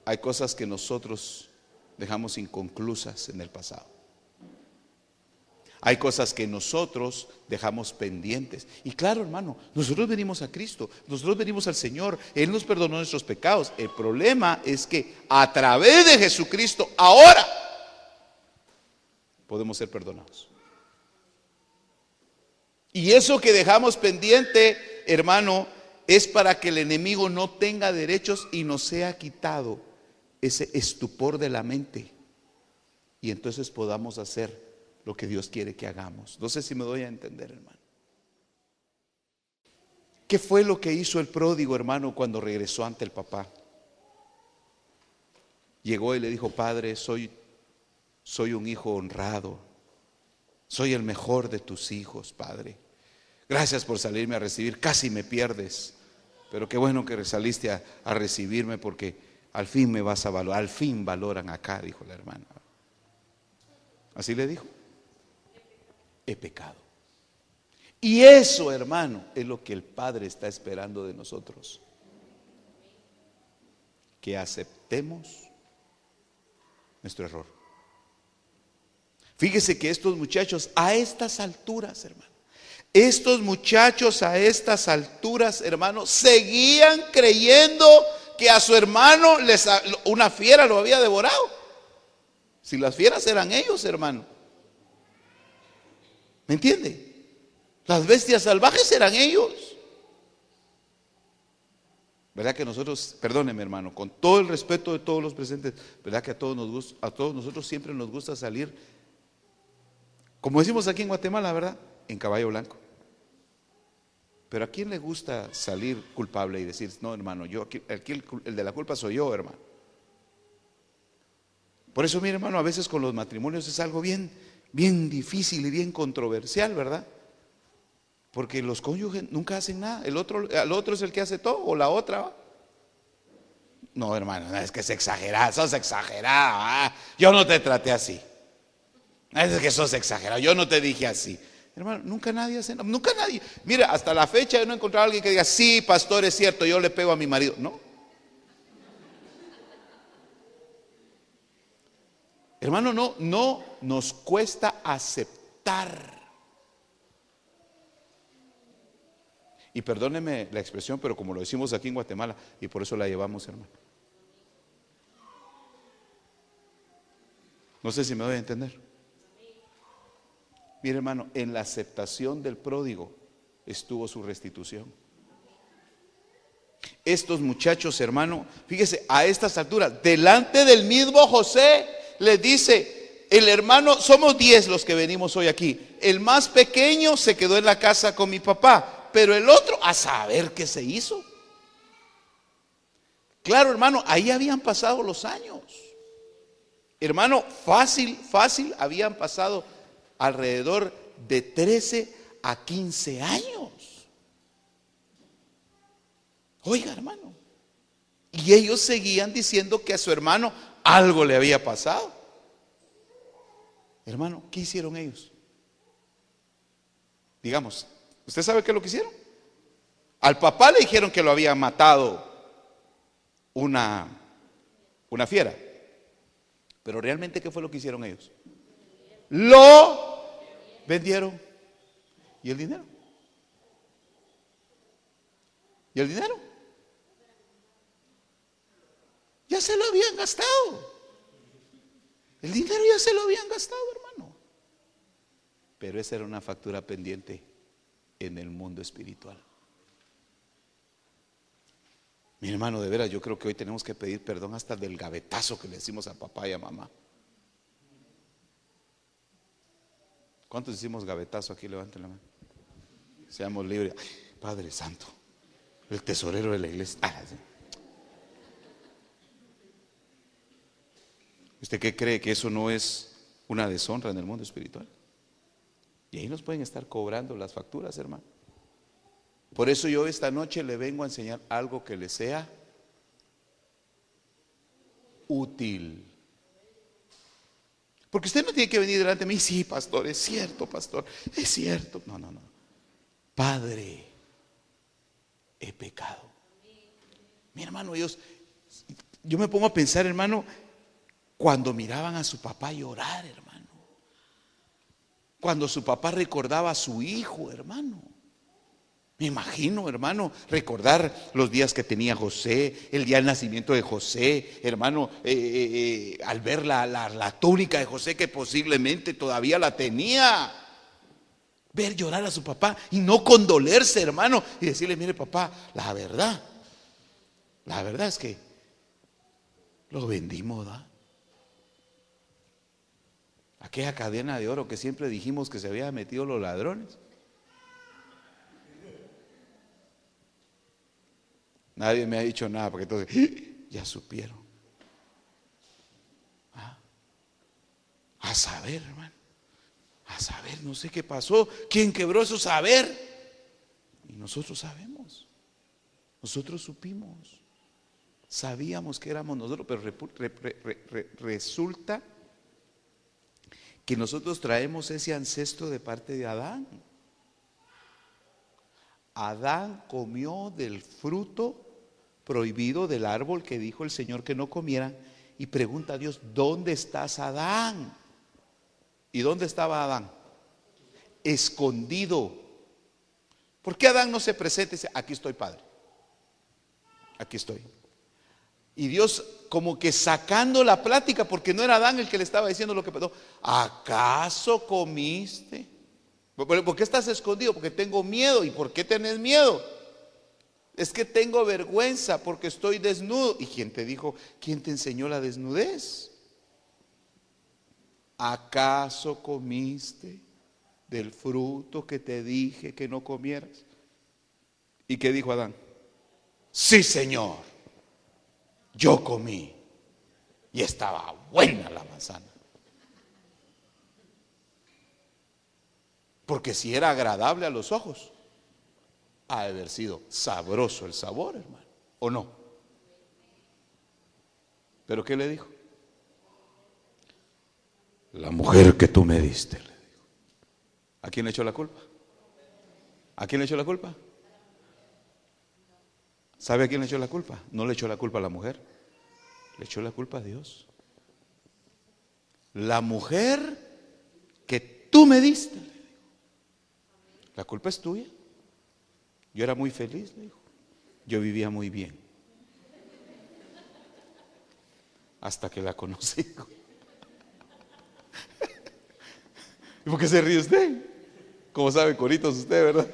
hay cosas que nosotros dejamos inconclusas en el pasado. Hay cosas que nosotros dejamos pendientes. Y claro, hermano, nosotros venimos a Cristo, nosotros venimos al Señor, Él nos perdonó nuestros pecados. El problema es que a través de Jesucristo, ahora podemos ser perdonados. Y eso que dejamos pendiente, hermano, es para que el enemigo no tenga derechos y nos sea quitado ese estupor de la mente. Y entonces podamos hacer lo que Dios quiere que hagamos. No sé si me doy a entender, hermano. ¿Qué fue lo que hizo el pródigo, hermano, cuando regresó ante el papá? Llegó y le dijo, Padre, soy, soy un hijo honrado. Soy el mejor de tus hijos, Padre. Gracias por salirme a recibir. Casi me pierdes. Pero qué bueno que saliste a, a recibirme porque al fin me vas a valorar. Al fin valoran acá, dijo la hermana. Así le dijo he pecado. Y eso, hermano, es lo que el Padre está esperando de nosotros. Que aceptemos nuestro error. Fíjese que estos muchachos a estas alturas, hermano, estos muchachos a estas alturas, hermano, seguían creyendo que a su hermano les, una fiera lo había devorado. Si las fieras eran ellos, hermano. ¿Me entiende? Las bestias salvajes eran ellos. ¿Verdad que nosotros, perdóneme hermano, con todo el respeto de todos los presentes, ¿verdad que a todos, nos a todos nosotros siempre nos gusta salir, como decimos aquí en Guatemala, ¿verdad? En caballo blanco. Pero ¿a quién le gusta salir culpable y decir, no hermano, yo aquí, el, de la culpa soy yo, hermano? Por eso, mi hermano, a veces con los matrimonios es algo bien, bien difícil y bien controversial, ¿verdad? Porque los cónyuges nunca hacen nada. El otro, el otro es el que hace todo, o la otra. No, hermano, es que es exagerado, sos exagerado. ¿ah? Yo no te traté así. Es que sos exagerado, yo no te dije así. Hermano, nunca nadie hace nada, nunca nadie. Mira, hasta la fecha yo no he encontrado a alguien que diga, sí, pastor, es cierto, yo le pego a mi marido. No, Hermano, no, no nos cuesta aceptar. Y perdóneme la expresión, pero como lo decimos aquí en Guatemala, y por eso la llevamos, hermano. No sé si me voy a entender. Mire, hermano, en la aceptación del pródigo estuvo su restitución. Estos muchachos, hermano, fíjese, a estas alturas, delante del mismo José, les dice, el hermano, somos diez los que venimos hoy aquí. El más pequeño se quedó en la casa con mi papá, pero el otro, a saber qué se hizo. Claro, hermano, ahí habían pasado los años. Hermano, fácil, fácil, habían pasado alrededor de 13 a 15 años. Oiga, hermano. Y ellos seguían diciendo que a su hermano algo le había pasado. Hermano, ¿qué hicieron ellos? Digamos, ¿usted sabe qué es lo que hicieron? Al papá le dijeron que lo había matado una, una fiera. Pero realmente, ¿qué fue lo que hicieron ellos? Lo vendieron. ¿Y el dinero? ¿Y el dinero? Ya se lo habían gastado. El dinero ya se lo habían gastado, hermano. Pero esa era una factura pendiente en el mundo espiritual. Mi hermano, de veras, yo creo que hoy tenemos que pedir perdón hasta del gavetazo que le decimos a papá y a mamá. ¿Cuántos hicimos gavetazo aquí? Levanten la mano. Seamos libres. Padre Santo, el tesorero de la iglesia. Ah, ¿Usted qué cree que eso no es una deshonra en el mundo espiritual? Y ahí nos pueden estar cobrando las facturas, hermano. Por eso yo esta noche le vengo a enseñar algo que le sea útil. Porque usted no tiene que venir delante de mí, sí, pastor, es cierto, pastor, es cierto. No, no, no. Padre, he pecado. Mi hermano, Dios, yo me pongo a pensar, hermano, cuando miraban a su papá llorar, hermano. Cuando su papá recordaba a su hijo, hermano. Me imagino, hermano, recordar los días que tenía José, el día del nacimiento de José, hermano, eh, eh, eh, al ver la, la túnica de José que posiblemente todavía la tenía. Ver llorar a su papá y no condolerse, hermano, y decirle, mire papá, la verdad, la verdad es que lo vendimos, ¿da? Aquella cadena de oro que siempre dijimos que se había metido los ladrones. Nadie me ha dicho nada, porque entonces ya supieron. ¿Ah? A saber, hermano. A saber, no sé qué pasó. ¿Quién quebró eso? Saber. Y nosotros sabemos. Nosotros supimos. Sabíamos que éramos nosotros, pero resulta que nosotros traemos ese ancestro de parte de Adán. Adán comió del fruto prohibido del árbol que dijo el Señor que no comiera y pregunta a Dios, ¿dónde estás Adán? ¿Y dónde estaba Adán? Escondido. ¿Por qué Adán no se presenta y dice, aquí estoy, Padre? Aquí estoy. Y Dios como que sacando la plática, porque no era Adán el que le estaba diciendo lo que pasó. ¿Acaso comiste? ¿Por qué estás escondido? Porque tengo miedo. ¿Y por qué tenés miedo? Es que tengo vergüenza porque estoy desnudo. ¿Y quién te dijo? ¿Quién te enseñó la desnudez? ¿Acaso comiste del fruto que te dije que no comieras? ¿Y qué dijo Adán? Sí, Señor. Yo comí y estaba buena la manzana. Porque si era agradable a los ojos, ha de haber sido sabroso el sabor, hermano, ¿o no? ¿Pero qué le dijo? La mujer que tú me diste, le dijo. ¿A quién le echó la culpa? ¿A quién le echó la culpa? ¿Sabe a quién le echó la culpa? No le echó la culpa a la mujer, le echó la culpa a Dios. La mujer que tú me diste. La culpa es tuya. Yo era muy feliz, le dijo. Yo vivía muy bien. Hasta que la conocí. ¿Y por qué se ríe usted? Como sabe, coritos usted, ¿verdad?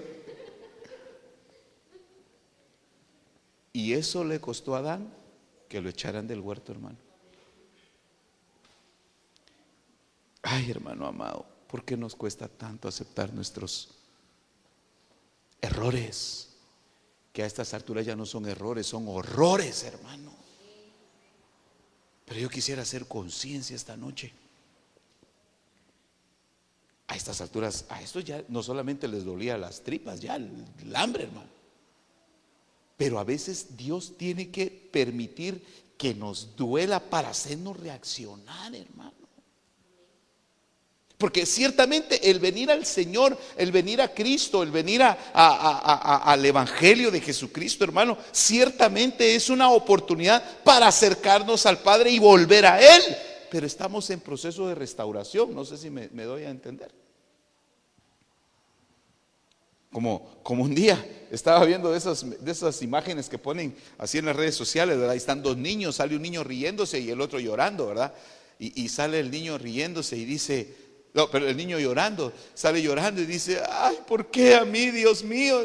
Y eso le costó a Adán que lo echaran del huerto, hermano. Ay, hermano amado, ¿por qué nos cuesta tanto aceptar nuestros errores, que a estas alturas ya no son errores, son horrores, hermano. Pero yo quisiera hacer conciencia esta noche. A estas alturas, a esto ya no solamente les dolía las tripas, ya el, el hambre, hermano. Pero a veces Dios tiene que permitir que nos duela para hacernos reaccionar, hermano. Porque ciertamente el venir al Señor, el venir a Cristo, el venir al Evangelio de Jesucristo, hermano, ciertamente es una oportunidad para acercarnos al Padre y volver a Él. Pero estamos en proceso de restauración, no sé si me, doy a entender. Como, como, un día estaba viendo de esas, de esas imágenes que ponen así en las redes sociales, ¿verdad? Ahí están dos niños, sale un niño riéndose y el otro llorando, ¿verdad? y sale el niño riéndose y dice, no, pero el niño llorando, sale llorando y dice, ay, ¿por qué a mí, Dios mío?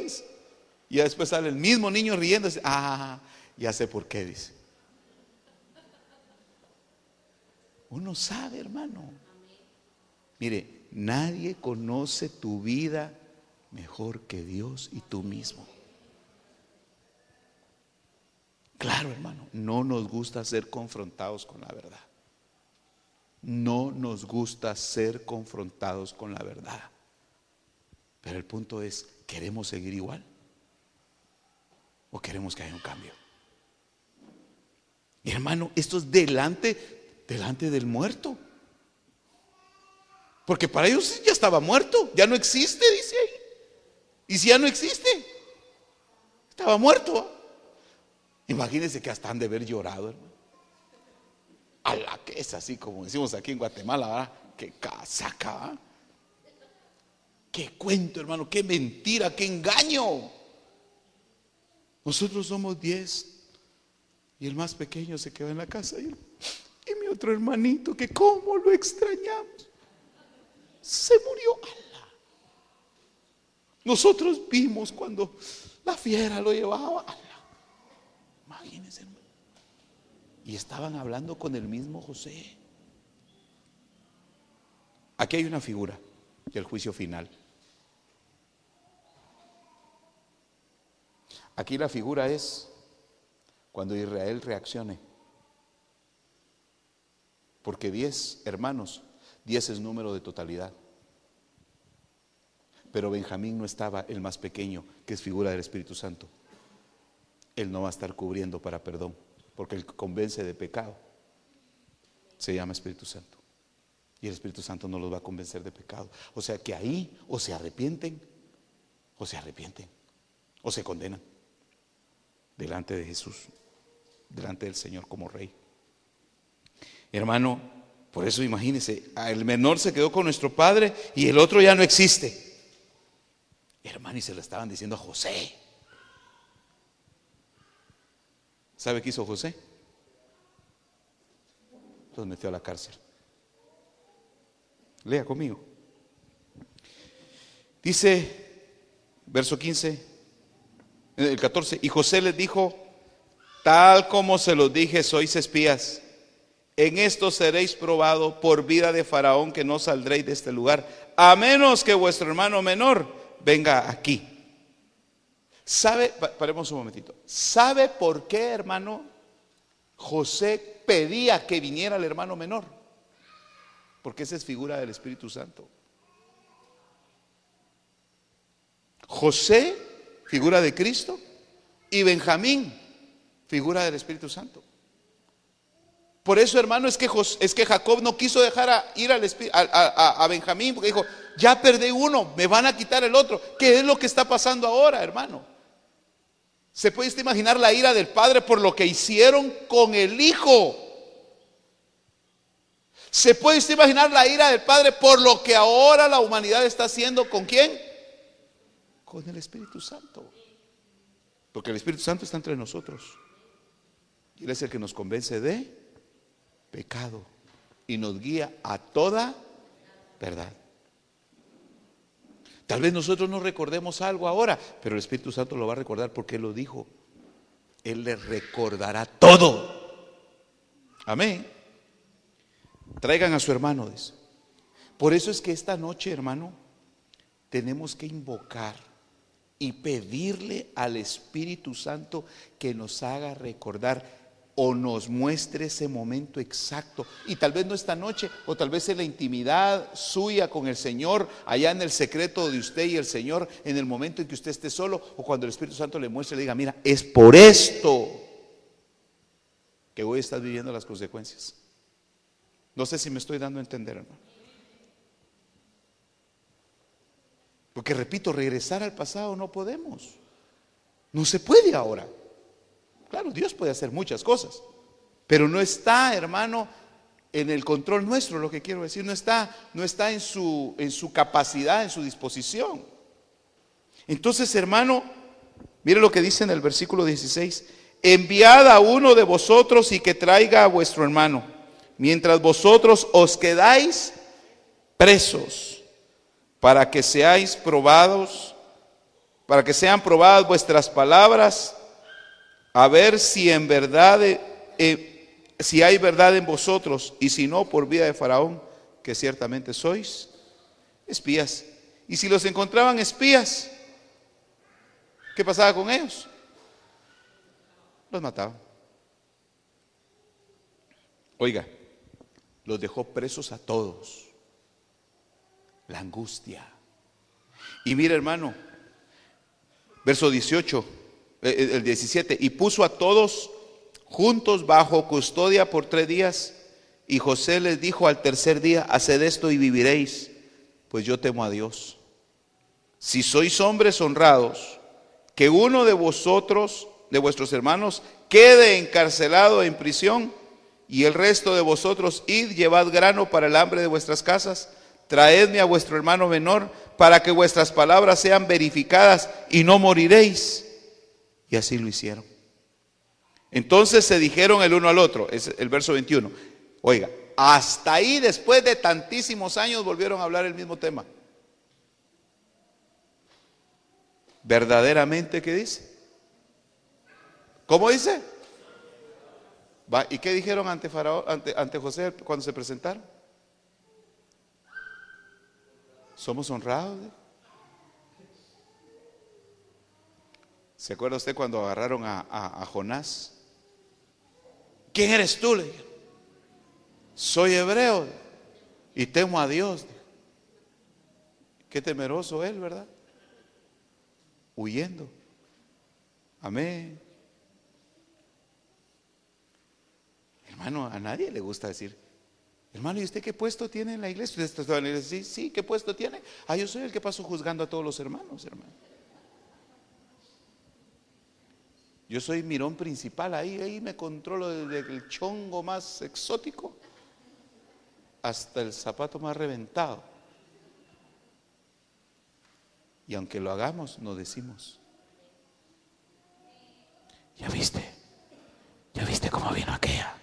Y después sale el mismo niño riendo y dice, ah, ya sé por qué, dice. Uno sabe, hermano. Mire, nadie conoce tu vida mejor que Dios y tú mismo. Claro, hermano, no nos gusta ser confrontados con la verdad. No nos gusta ser confrontados con la verdad. Pero el punto es, ¿queremos seguir igual? ¿O queremos que haya un cambio? Y hermano, esto es delante, delante del muerto. Porque para ellos ya estaba muerto, ya no existe, dice ahí. Y si ya no existe, estaba muerto. Imagínense que hasta han de haber llorado, hermano. A la que es así como decimos aquí en Guatemala, ¿verdad? Qué casaca, Qué cuento, hermano, qué mentira, qué engaño. Nosotros somos diez y el más pequeño se quedó en la casa y, mi otro hermanito, que cómo lo extrañamos, se murió. Nosotros vimos cuando la fiera lo llevaba. Imagínense, hermano. Y estaban hablando con el mismo José. Aquí hay una figura del juicio final. Aquí la figura es cuando Israel reaccione. Porque diez hermanos, diez es número de totalidad. Pero Benjamín no estaba el más pequeño, que es figura del Espíritu Santo. Él no va a estar cubriendo para perdón, porque él convence de pecado. Se llama Espíritu Santo. Y el Espíritu Santo no los va a convencer de pecado. O sea que ahí o se arrepienten, o se arrepienten, o se condenan delante de Jesús, delante del Señor como Rey. Hermano, por eso imagínese, el menor se quedó con nuestro Padre y el otro ya no existe. Hermano, y se lo estaban diciendo a José. ¿Sabe qué hizo José? Los metió a la cárcel. Lea conmigo. Dice, verso 15, el 14, y José les dijo, tal como se los dije, sois espías. En esto seréis probados por vida de Faraón que no saldréis de este lugar, a menos que vuestro hermano menor venga aquí. ¿Sabe? Paremos un momentito. ¿Sabe por qué, hermano, José pedía que viniera el hermano menor? Porque esa es figura del Espíritu Santo. José, figura de Cristo, y Benjamín, figura del Espíritu Santo. Por eso, hermano, es que, es que Jacob no quiso dejar ir al, a, a, Benjamín, porque dijo, ya perdí uno, me van a quitar el otro. ¿Qué es lo que está pasando ahora, hermano? ¿Se puede imaginar la ira del padre por lo que hicieron con el hijo? ¿Se puede usted imaginar la ira del padre por lo que ahora la humanidad está haciendo con quién? Con el Espíritu Santo. Porque el Espíritu Santo está entre nosotros. Y Él es el que nos convence de pecado y nos guía a toda verdad. Tal vez nosotros no recordemos algo ahora, pero el Espíritu Santo lo va a recordar porque Él lo dijo. Él le recordará todo. Amén. Traigan a su hermano. Dice. Por eso es que esta noche, hermano, tenemos que invocar y pedirle al Espíritu Santo que nos haga recordar o nos muestre ese momento exacto. Y tal vez no esta noche, o tal vez en la intimidad suya con el Señor, allá en el secreto de usted y el Señor, en el momento en que usted esté solo, o cuando el Espíritu Santo le muestre, le diga, mira, es por esto que hoy estás viviendo las consecuencias. No sé si me estoy dando a entender, hermano. Porque repito, regresar al pasado no podemos. No se puede ahora. Claro, Dios puede hacer muchas cosas, pero no está, hermano, en el control nuestro, lo que quiero decir, no está, no está en, su, en su capacidad, en su disposición. Entonces, hermano, mire lo que dice en el versículo 16, enviad a uno de vosotros y que traiga a vuestro hermano, mientras vosotros os quedáis presos, para que seáis probados, para que sean probadas vuestras palabras a ver si en verdad, eh, eh, si hay verdad en vosotros, y si no, por vida de Faraón, que ciertamente sois espías. Y si los encontraban espías, ¿qué pasaba con ellos? Los mataban. Oiga, los dejó presos a todos. La angustia. Y mira hermano, verso 18, eh, eh, el 17, y puso a todos juntos bajo custodia por tres días. Y José les dijo al tercer día, haced esto y viviréis, pues yo temo a Dios. Si sois hombres honrados, que uno de vosotros, de vuestros hermanos, quede encarcelado en prisión, y el resto de vosotros id, llevad grano para el hambre de vuestras casas, traedme a vuestro hermano menor, para que vuestras palabras sean verificadas y no moriréis. Y así lo hicieron. Entonces se dijeron el uno al otro, es el verso 21. Oiga, hasta ahí después de tantísimos años volvieron a hablar el mismo tema. ¿Verdaderamente qué dice? ¿Cómo dice? ¿Y qué dijeron ante, ante José cuando se presentaron? Somos honrados. ¿Se acuerda usted cuando agarraron a, Jonás? ¿Quién eres tú? Le Soy hebreo y temo a Dios. Qué temeroso él, ¿verdad? Huyendo. Amén. Hermano, a nadie le gusta decir, hermano, ¿y usted qué puesto tiene en la iglesia? Usted sí, sí, ¿qué puesto tiene? Ah, yo soy el que paso juzgando a todos los hermanos, hermano. Yo soy mirón principal, ahí, ahí me controlo desde el chongo más exótico hasta el zapato más reventado. Y aunque lo hagamos, no decimos. ¿Ya viste? ¿Ya viste cómo vino aquella?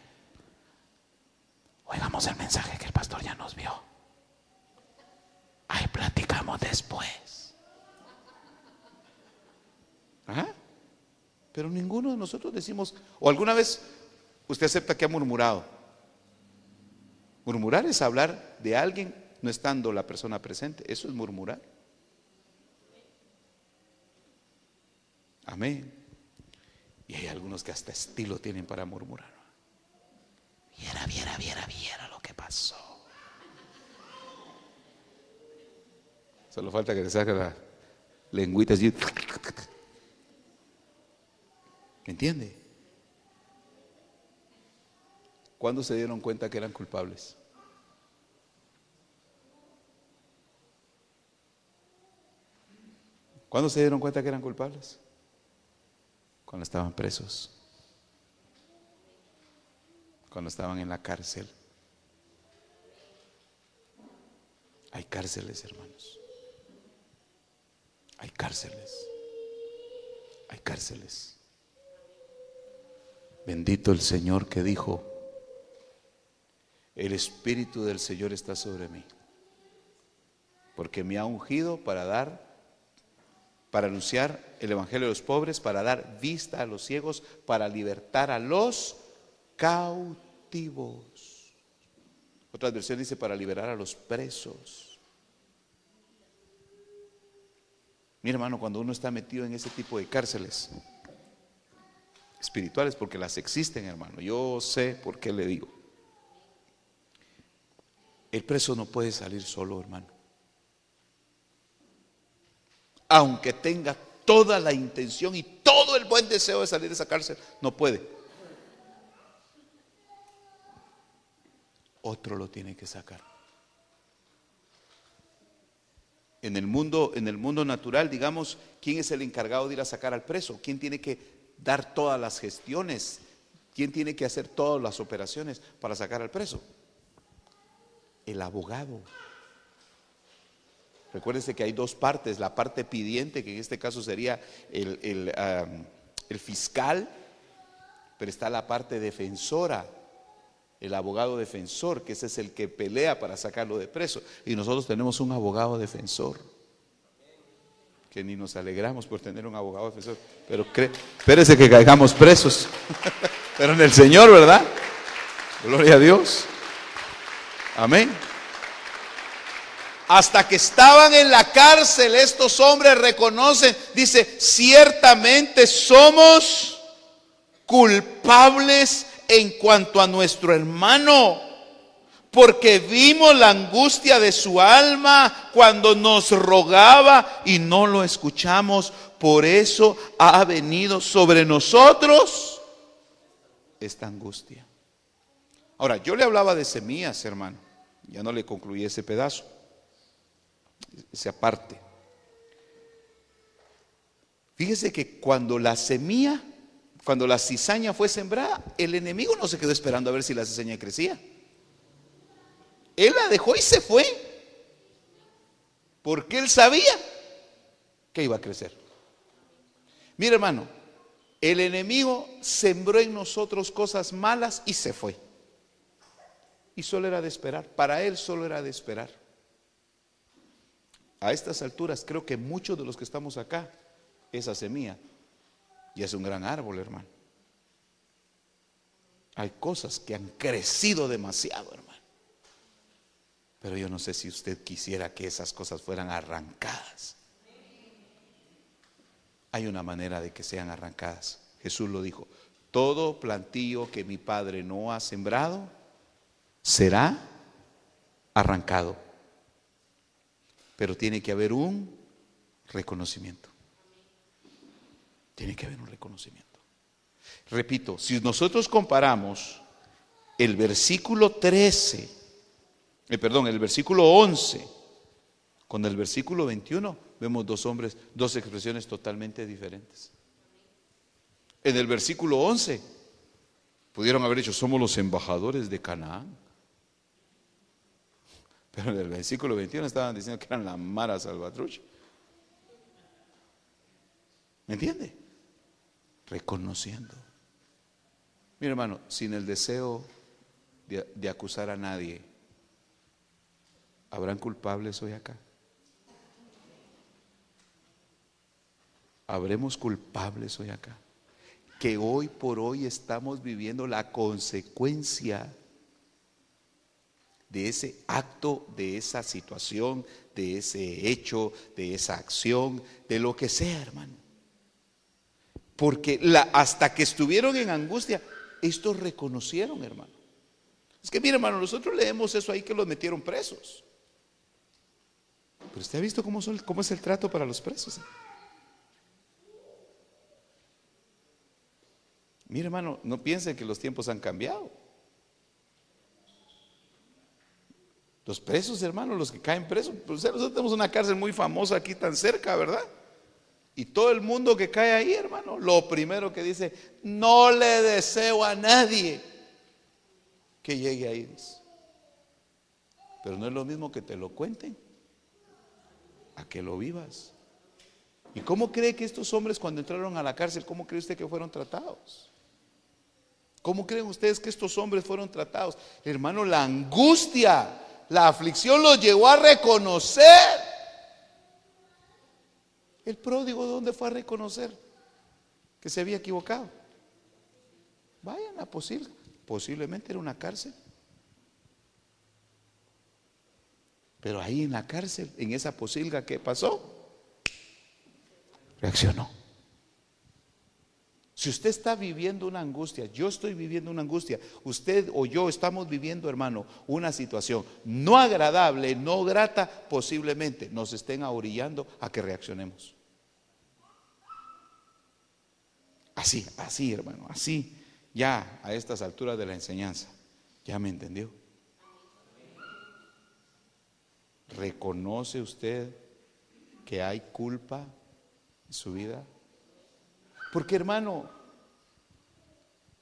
Oigamos el mensaje que el pastor ya nos vio. Ahí platicamos después. Pero ninguno de nosotros decimos, o alguna vez usted acepta que ha murmurado. Murmurar es hablar de alguien no estando la persona presente. Eso es murmurar. Amén. Y hay algunos que hasta estilo tienen para murmurar. Viera, viera, viera, viera lo que pasó. Solo falta que le saque la lengüita así. ¿Entiende? ¿Cuándo se dieron cuenta que eran culpables? ¿Cuándo se dieron cuenta que eran culpables? Cuando estaban presos cuando estaban en la cárcel. Hay cárceles, hermanos. Hay cárceles. Hay cárceles. Bendito el Señor que dijo, el Espíritu del Señor está sobre mí, porque me ha ungido para dar, para anunciar el Evangelio a los pobres, para dar vista a los ciegos, para libertar a los cautivos. Otra versión dice para liberar a los presos. Mi hermano, cuando uno está metido en ese tipo de cárceles espirituales, porque las existen, hermano, yo sé por qué le digo. El preso no puede salir solo, hermano. Aunque tenga toda la intención y todo el buen deseo de salir de esa cárcel, no puede. otro lo tiene que sacar. En el mundo, en el mundo natural, digamos, ¿quién es el encargado de ir a sacar al preso? ¿Quién tiene que dar todas las gestiones? ¿Quién tiene que hacer todas las operaciones para sacar al preso? El abogado. Recuérdese que hay dos partes, la parte pidiente, que en este caso sería el, el, el fiscal, pero está la parte defensora, el abogado defensor, que ese es el que pelea para sacarlo de preso. Y nosotros tenemos un abogado defensor, que ni nos alegramos por tener un abogado defensor, pero espérese que caigamos presos, pero en el Señor, ¿verdad? Gloria a Dios. Amén. hasta que estaban en la cárcel, estos hombres reconocen, dice, ciertamente somos culpables en cuanto a nuestro hermano, porque vimos la angustia de su alma cuando nos rogaba y no lo escuchamos. Por eso ha venido sobre nosotros esta angustia. Ahora, yo le hablaba de semillas, hermano. Ya no le concluí ese pedazo, esa parte. Fíjese que cuando la semilla, cuando la cizaña fue sembrada, el enemigo no se quedó esperando a ver si la cizaña crecía. Él la dejó y se fue. Porque él sabía que iba a crecer. Mira hermano, el enemigo sembró en nosotros cosas malas y se fue. Y solo era de esperar. Para él solo era de esperar. A estas alturas creo que muchos de los que estamos acá, esa semilla ya es un gran árbol, hermano. Hay cosas que han crecido demasiado, hermano. Pero yo no sé si usted quisiera que esas cosas fueran arrancadas. Hay una manera de que sean arrancadas. Jesús lo dijo, todo plantío que mi Padre no ha sembrado será arrancado. Pero tiene que haber un reconocimiento. Tiene que haber un reconocimiento. Repito, si nosotros comparamos el versículo 13, eh, perdón, el versículo 11 con el versículo 21, vemos dos hombres, dos expresiones totalmente diferentes. En el versículo 11, pudieron haber dicho, somos los embajadores de Canaán. Pero en el versículo 21 estaban diciendo que eran la Mara Salvatrucha. ¿Me entiende? Reconociendo. Mi hermano, sin el deseo de, de acusar a nadie, ¿Habrán culpables hoy acá? ¿Habremos culpables hoy acá? Que hoy por hoy estamos viviendo la consecuencia de ese acto, de esa situación, de ese hecho, de esa acción, de lo que sea, hermano. Porque hasta que estuvieron en angustia, estos reconocieron, hermano. Es que mire, hermano, nosotros leemos eso ahí que los metieron presos. Pero usted ha visto cómo, es el trato para los presos. Mire, hermano, no piensen que los tiempos han cambiado. Los presos, hermano, los que caen presos, pues nosotros tenemos una cárcel muy famosa aquí tan cerca, ¿verdad? Y todo el mundo que cae ahí, hermano, lo primero que dice, no le deseo a nadie que llegue ahí. Pero no es lo mismo que te lo cuenten a que lo vivas. ¿Y cómo cree que estos hombres cuando entraron a la cárcel, cómo cree usted que fueron tratados? ¿Cómo creen ustedes que estos hombres fueron tratados? Hermano, la angustia, la aflicción los llevó a reconocer. El pródigo, ¿dónde fue a reconocer? Que se había equivocado. Vayan a posible, posiblemente era una cárcel. Pero ahí en la cárcel, en esa posilga, ¿qué pasó? Reaccionó. Si usted está viviendo una angustia, yo estoy viviendo una angustia, usted o yo estamos viviendo, hermano, una situación no agradable, no grata, posiblemente nos estén ahorillando a que reaccionemos. Así, así, hermano, así, ya a estas alturas de la enseñanza. ¿Ya me entendió? ¿Reconoce usted que hay culpa en su vida? Porque hermano,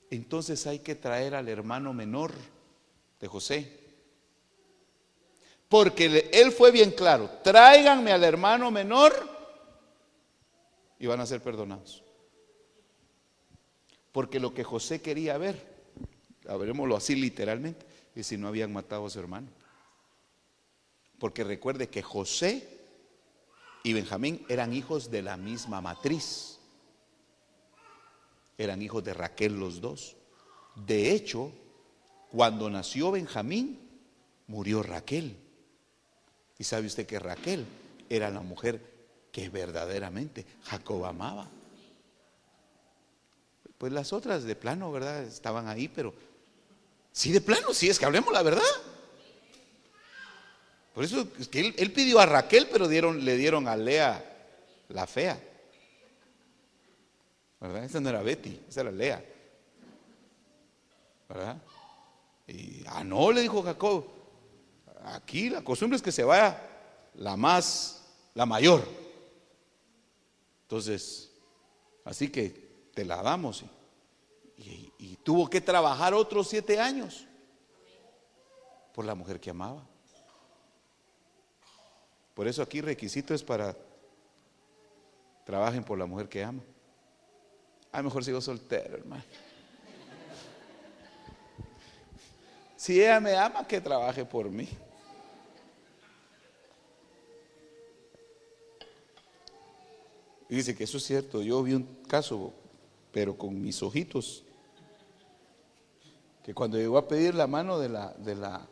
entonces hay que traer al hermano menor de José. Porque él fue bien claro, tráiganme al hermano menor y van a ser perdonados. Porque lo que José quería ver, habrémoslo así literalmente, es si no habían matado a su hermano. Porque recuerde que José y Benjamín eran hijos de la misma matriz. Eran hijos de Raquel los dos. De hecho, cuando nació Benjamín, murió Raquel. Y sabe usted que Raquel era la mujer que verdaderamente Jacob amaba. Pues las otras de plano, ¿verdad? Estaban ahí, pero sí de plano, sí es que hablemos la verdad. Por eso es que él, pidió a Raquel, pero le dieron a Lea la fea. ¿Verdad? Esa no era Betty, esa era Lea. ¿Verdad? Y, ah, no, le dijo Jacob, aquí la costumbre es que se vaya la más, la mayor. Entonces, así que te la damos. Y tuvo que trabajar otros siete años por la mujer que amaba. Por eso aquí requisito es para trabajen por la mujer que ama. A mejor sigo soltero, hermano. Si ella me ama, que trabaje por mí. Y dice que eso es cierto. Yo vi un caso, pero con mis ojitos, que cuando llegó a pedir la mano de la, de la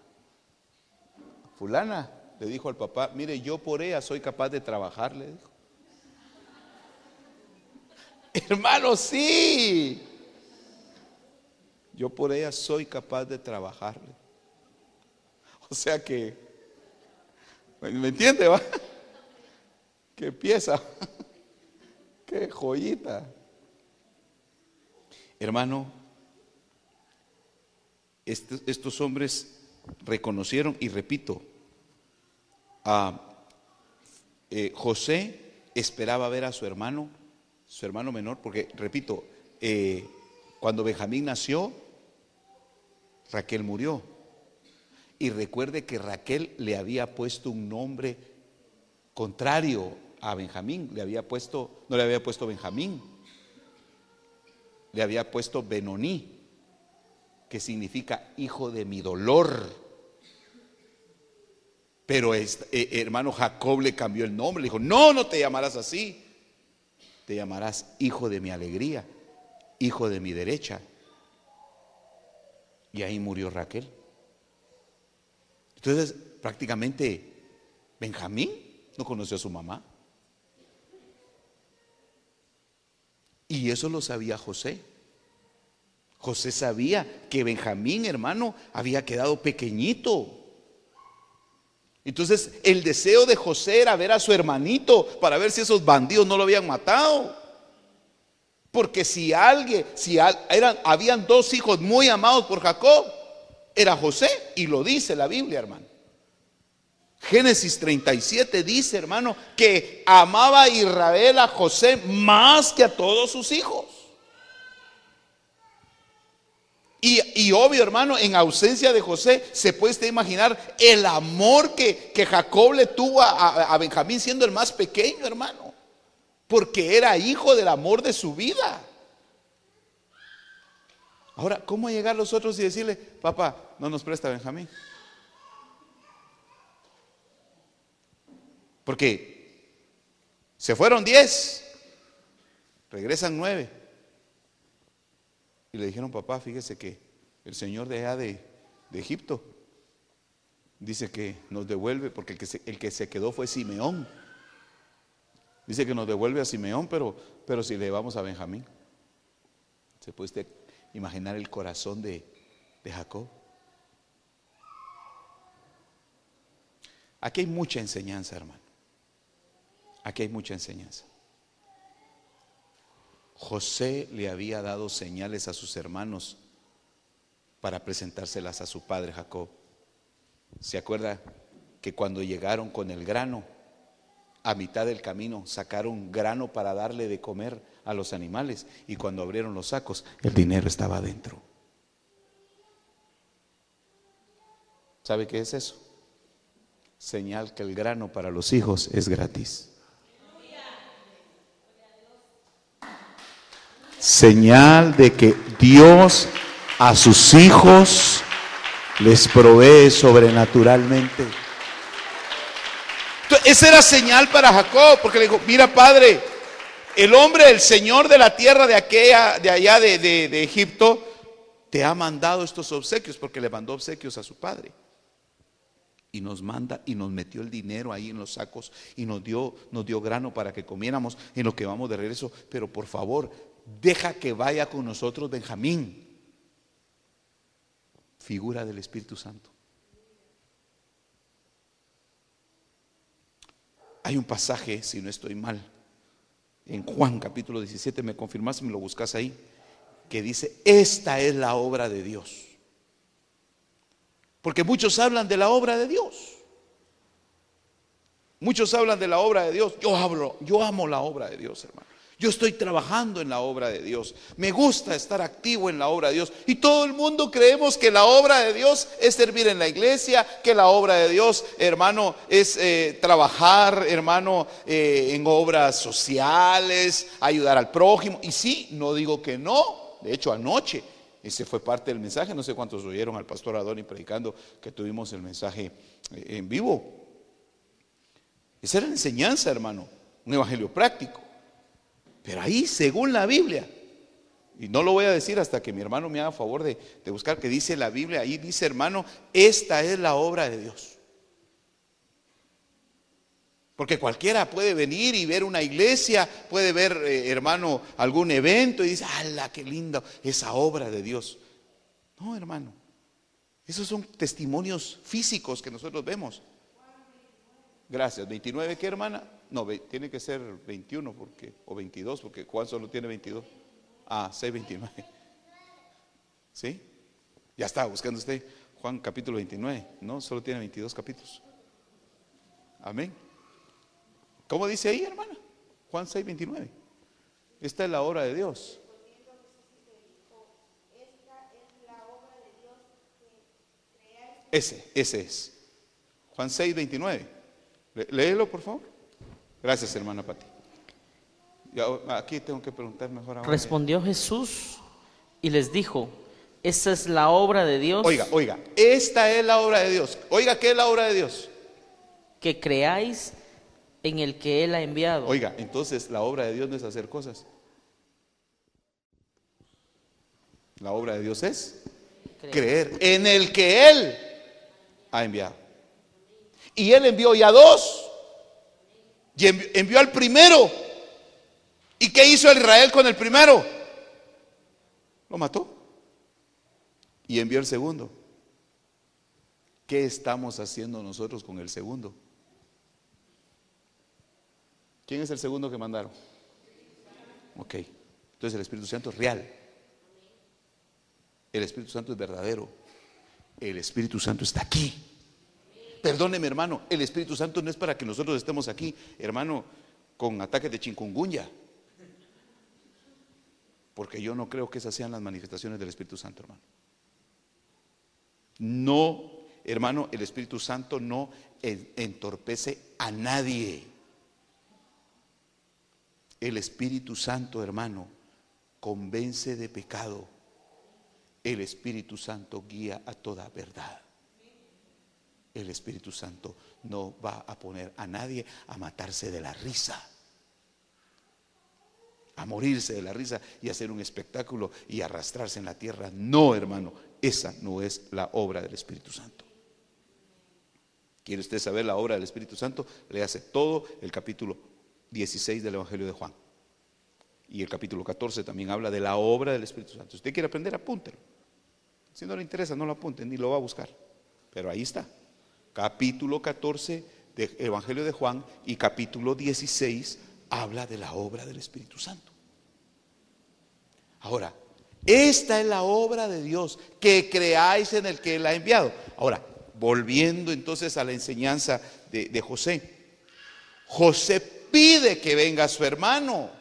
fulana, le dijo al papá, mire, yo por ella soy capaz de trabajar, le dijo. Hermano, sí. Yo por ella soy capaz de trabajarle. O sea que, ¿me entiende? Va? Qué pieza, qué joyita. Hermano, estos hombres reconocieron, y repito, eh, José esperaba ver a su hermano, su hermano menor, porque, repito, eh, cuando Benjamín nació, Raquel murió. Y recuerde que Raquel le había puesto un nombre contrario a Benjamín. Le había puesto, no le había puesto Benjamín, le había puesto Benoní, que significa hijo de mi dolor. Pero este, hermano Jacob le cambió el nombre, le dijo, no, no te llamarás así, te llamarás hijo de mi alegría, hijo de mi derecha. Y ahí murió Raquel. Entonces, prácticamente Benjamín no conoció a su mamá. Y eso lo sabía José. José sabía que Benjamín, hermano, había quedado pequeñito. Entonces, el deseo de José era ver a su hermanito para ver si esos bandidos no lo habían matado. Porque si alguien, si eran, habían dos hijos muy amados por Jacob, era José, y lo dice la Biblia, hermano. Génesis 37 dice, hermano, que amaba a Israel a José más que a todos sus hijos. Y, obvio, hermano, en ausencia de José, se puede usted imaginar el amor que, Jacob le tuvo a Benjamín siendo el más pequeño, hermano porque era hijo del amor de su vida. Ahora, ¿cómo llegar los otros y decirle, papá, no nos presta Benjamín? Porque se fueron diez, regresan nueve. Y le dijeron, papá, fíjese que el Señor de allá de, Egipto dice que nos devuelve, porque el que, el que se quedó fue Simeón. Dice que nos devuelve a Simeón, pero, pero si le vamos a Benjamín. ¿Se puede usted imaginar el corazón de, de Jacob? Aquí hay mucha enseñanza, hermano. Aquí hay mucha enseñanza. José le había dado señales a sus hermanos para presentárselas a su padre Jacob. ¿Se acuerda que cuando llegaron con el grano, a mitad del camino sacaron grano para darle de comer a los animales y cuando abrieron los sacos el dinero estaba adentro. ¿Sabe qué es eso? Señal que el grano para los hijos es gratis. Señal de que Dios a sus hijos les provee sobrenaturalmente. Esa era señal para Jacob, porque le dijo, mira padre, el hombre, el Señor de la tierra de aquella, de allá de, de Egipto, te ha mandado estos obsequios, porque le mandó obsequios a su padre. y nos manda y nos metió el dinero ahí en los sacos y nos dio, nos dio grano para que comiéramos en lo que vamos de regreso. Pero por favor, deja que vaya con nosotros Benjamín, figura del Espíritu Santo. Hay un pasaje, si no estoy mal, en Juan capítulo 17, me confirmas si me lo buscas ahí, que dice, esta es la obra de Dios porque muchos hablan de la obra de Dios. Muchos hablan de la obra de Dios. Yo hablo, yo amo la obra de Dios, hermano. Yo estoy trabajando en la obra de Dios. Me gusta estar activo en la obra de Dios. Y todo el mundo creemos que la obra de Dios es servir en la iglesia, que la obra de Dios, hermano, es eh, trabajar, hermano, eh, en obras sociales, ayudar al prójimo. Y sí, no digo que no. De hecho, anoche ese fue parte del mensaje. No sé cuántos oyeron al pastor Adoni predicando que tuvimos el mensaje eh, en vivo. Esa era la enseñanza, hermano. Un evangelio práctico. Pero ahí, según la Biblia, y no lo voy a decir hasta que mi hermano me haga favor de, buscar que dice la Biblia, ahí dice, hermano, esta es la obra de Dios. Porque cualquiera puede venir y ver una iglesia, puede ver, eh, hermano, algún evento y dice, ¡ala, qué linda esa obra de Dios! No, hermano. Esos son testimonios físicos que nosotros vemos. Gracias. ¿29 qué, hermana? No, tiene que ser 21 porque, o 22, porque Juan solo tiene 22. Ah, 629. ¿Sí? Ya está buscando usted Juan capítulo 29. No, solo tiene 22 capítulos. Amén. ¿Cómo dice ahí, hermana? Juan 6, 29. Esta es la obra de Dios. Ese, ese es. Juan 6, 29. Léelo, por favor. Gracias, hermana Pati. Aquí tengo que preguntar mejor ahora. Respondió Jesús y les dijo, esta es la obra de Dios. Oiga, oiga, esta es la obra de Dios. Oiga, ¿qué es la obra de Dios? Que creáis en el que Él ha enviado. Oiga, entonces la obra de Dios no es hacer cosas. La obra de Dios es creer, en el que Él ha enviado. Y Él envió ya dos. Y envió, al primero. ¿Y qué hizo Israel con el primero? Lo mató. Y envió el segundo. ¿Qué estamos haciendo nosotros con el segundo? ¿Quién es el segundo que mandaron? Ok. Entonces el Espíritu Santo es real. El Espíritu Santo es verdadero. El Espíritu Santo está aquí. Perdóneme, hermano, el Espíritu Santo no es para que nosotros estemos aquí, hermano, con ataques de chikungunya. Porque yo no creo que esas sean las manifestaciones del Espíritu Santo, hermano. No, hermano, el Espíritu Santo no entorpece a nadie. El Espíritu Santo, hermano, convence de pecado. El Espíritu Santo guía a toda verdad. El Espíritu Santo no va a poner a nadie a matarse de la risa, a morirse de la risa y hacer un espectáculo y arrastrarse en la tierra. No, hermano, esa no es la obra del Espíritu Santo. ¿Quiere usted saber la obra del Espíritu Santo? Le hace todo el capítulo 16 del Evangelio de Juan. Y el capítulo 14 también habla de la obra del Espíritu Santo. Si usted quiere aprender, apúntelo. Si no le interesa, no lo apunte, ni lo va a buscar. Pero ahí está. Capítulo 14 del Evangelio de Juan y capítulo 16 habla de la obra del Espíritu Santo. Ahora, esta es la obra de Dios, que creáis en el que Él ha enviado. Ahora, volviendo entonces a la enseñanza de, de José. José pide que venga su hermano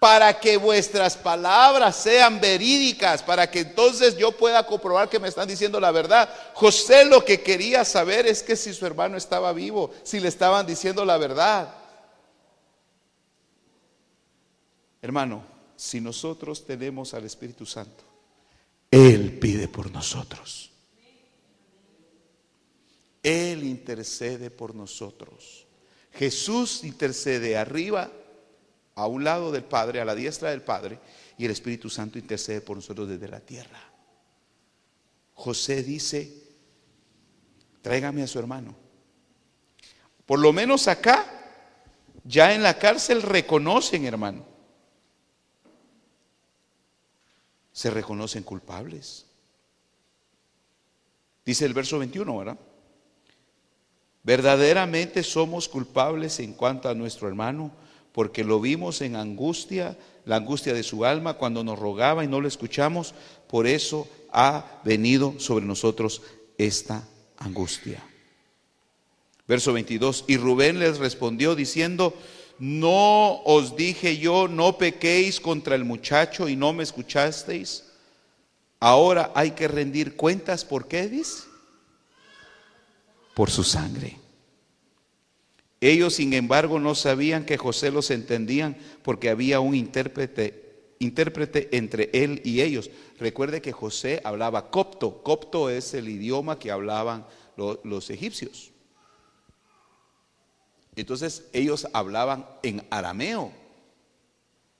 para que vuestras palabras sean verídicas, para que entonces yo pueda comprobar que me están diciendo la verdad. José lo que quería saber es que si su hermano estaba vivo, si le estaban diciendo la verdad. Hermano, si nosotros tenemos al Espíritu Santo, Él pide por nosotros. Él intercede por nosotros. Jesús intercede arriba, a un lado del Padre, a la diestra del Padre, y el Espíritu Santo intercede por nosotros desde la tierra. José dice, tráigame a su hermano. Por lo menos acá, ya en la cárcel reconocen, hermano. Se reconocen culpables. Dice el verso 21, ¿verdad? Verdaderamente somos culpables en cuanto a nuestro hermano, porque lo vimos en angustia, la angustia de su alma, cuando nos rogaba y no lo escuchamos, por eso ha venido sobre nosotros esta angustia. Verso 22, y Rubén les respondió diciendo, no os dije yo, no pequéis contra el muchacho y no me escuchasteis. Ahora hay que rendir cuentas, ¿por qué dice? Por su sangre. Ellos, sin embargo, no sabían que José los entendían porque había un intérprete entre él y ellos. Recuerde que José hablaba copto. Copto es el idioma que hablaban los egipcios. Entonces ellos hablaban en arameo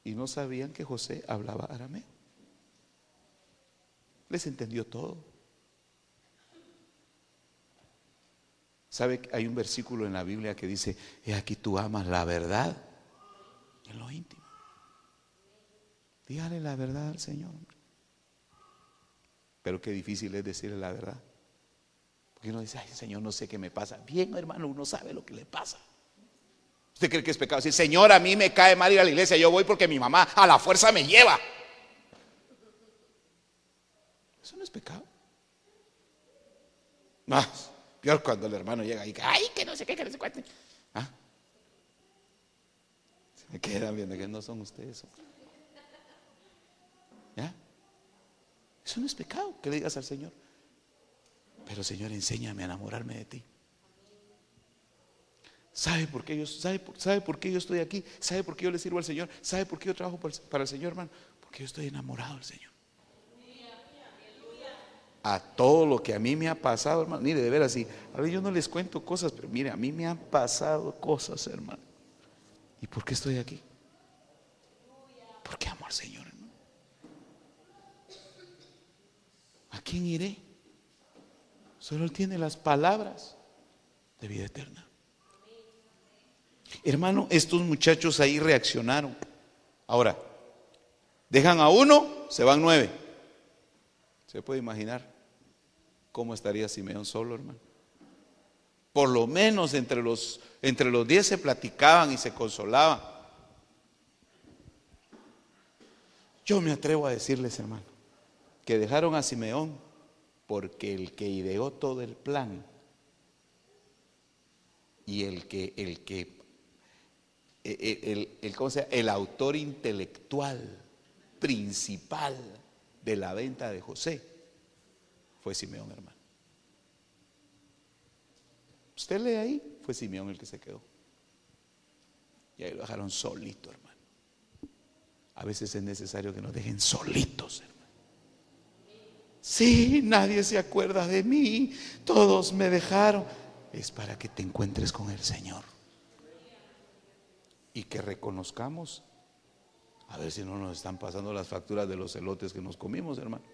y no sabían que José hablaba arameo. Les entendió todo. ¿Sabe? Hay un versículo en la Biblia que dice, es aquí tú amas la verdad en lo íntimo. Dígale la verdad al Señor. Pero qué difícil es decirle la verdad. Porque uno dice, ay Señor, no sé qué me pasa. Bien, hermano, uno sabe lo que le pasa. ¿Usted cree que es pecado? Decir, Señor, a mí me cae mal ir a la iglesia, yo voy porque mi mamá a la fuerza me lleva. Eso no es pecado. Más, peor cuando el hermano llega y ay, que no sé qué, que no sé cuánto. ¿Ah? Se me quedan viendo que no son ustedes. ¿Ya? Eso no es pecado que le digas al Señor. Pero Señor, enséñame a enamorarme de ti. ¿Sabe por qué yo, sabe, sabe por qué yo estoy aquí? ¿Sabe por qué yo le sirvo al Señor? ¿Sabe por qué yo trabajo para el Señor, hermano? Porque yo estoy enamorado del Señor. A todo lo que a mí me ha pasado, hermano. Mire, de veras, sí. A ver, yo no les cuento cosas, pero mire, a mí me han pasado cosas, hermano. ¿Y por qué estoy aquí? Porque amo al Señor, hermano. ¿A quién iré? Solo Él tiene las palabras de vida eterna. Hermano, estos muchachos ahí reaccionaron. Ahora, dejan a uno, se van nueve. ¿Se puede imaginar cómo estaría Simeón solo, hermano? Por lo menos entre los, entre los diez se platicaban y se consolaban. Yo me atrevo a decirles, hermano, que dejaron a Simeón porque el que ideó todo el plan y el que, el que eh, eh, el, el, ¿cómo se el autor intelectual principal de la venta de José fue Simeón, hermano. Usted lee ahí, fue Simeón el que se quedó. Y ahí lo dejaron solito, hermano. A veces es necesario que nos dejen solitos, hermano. Sí, nadie se acuerda de mí, todos me dejaron. Es para que te encuentres con el Señor y que reconozcamos, a ver si no nos están pasando las facturas de los elotes que nos comimos, hermano.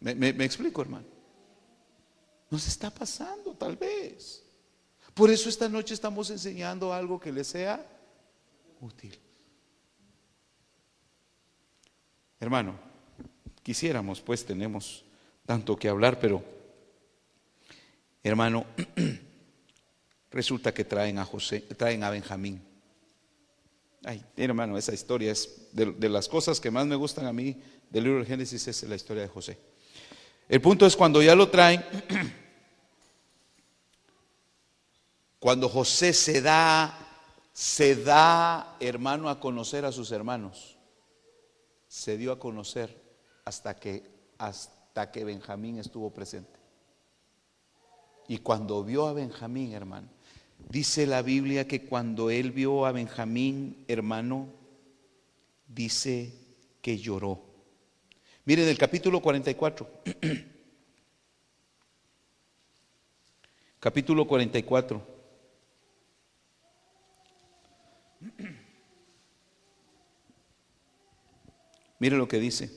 Me, explico, hermano. Nos está pasando, tal vez. Por eso esta noche estamos enseñando algo que le sea útil. Hermano, quisiéramos, pues tenemos tanto que hablar, pero, hermano, resulta que traen a José, traen a Benjamín. Ay, hermano, esa historia es de, las cosas que más me gustan a mí del libro de Génesis, es la historia de José. El punto es cuando ya lo traen, cuando José se da, se da, hermano, a conocer a sus hermanos, se dio a conocer hasta que, hasta que Benjamín estuvo presente. Y cuando vio a Benjamín, hermano, Dice la Biblia que cuando él vio a Benjamín, hermano, dice que lloró. Miren el capítulo 44. capítulo 44. Mire lo que dice.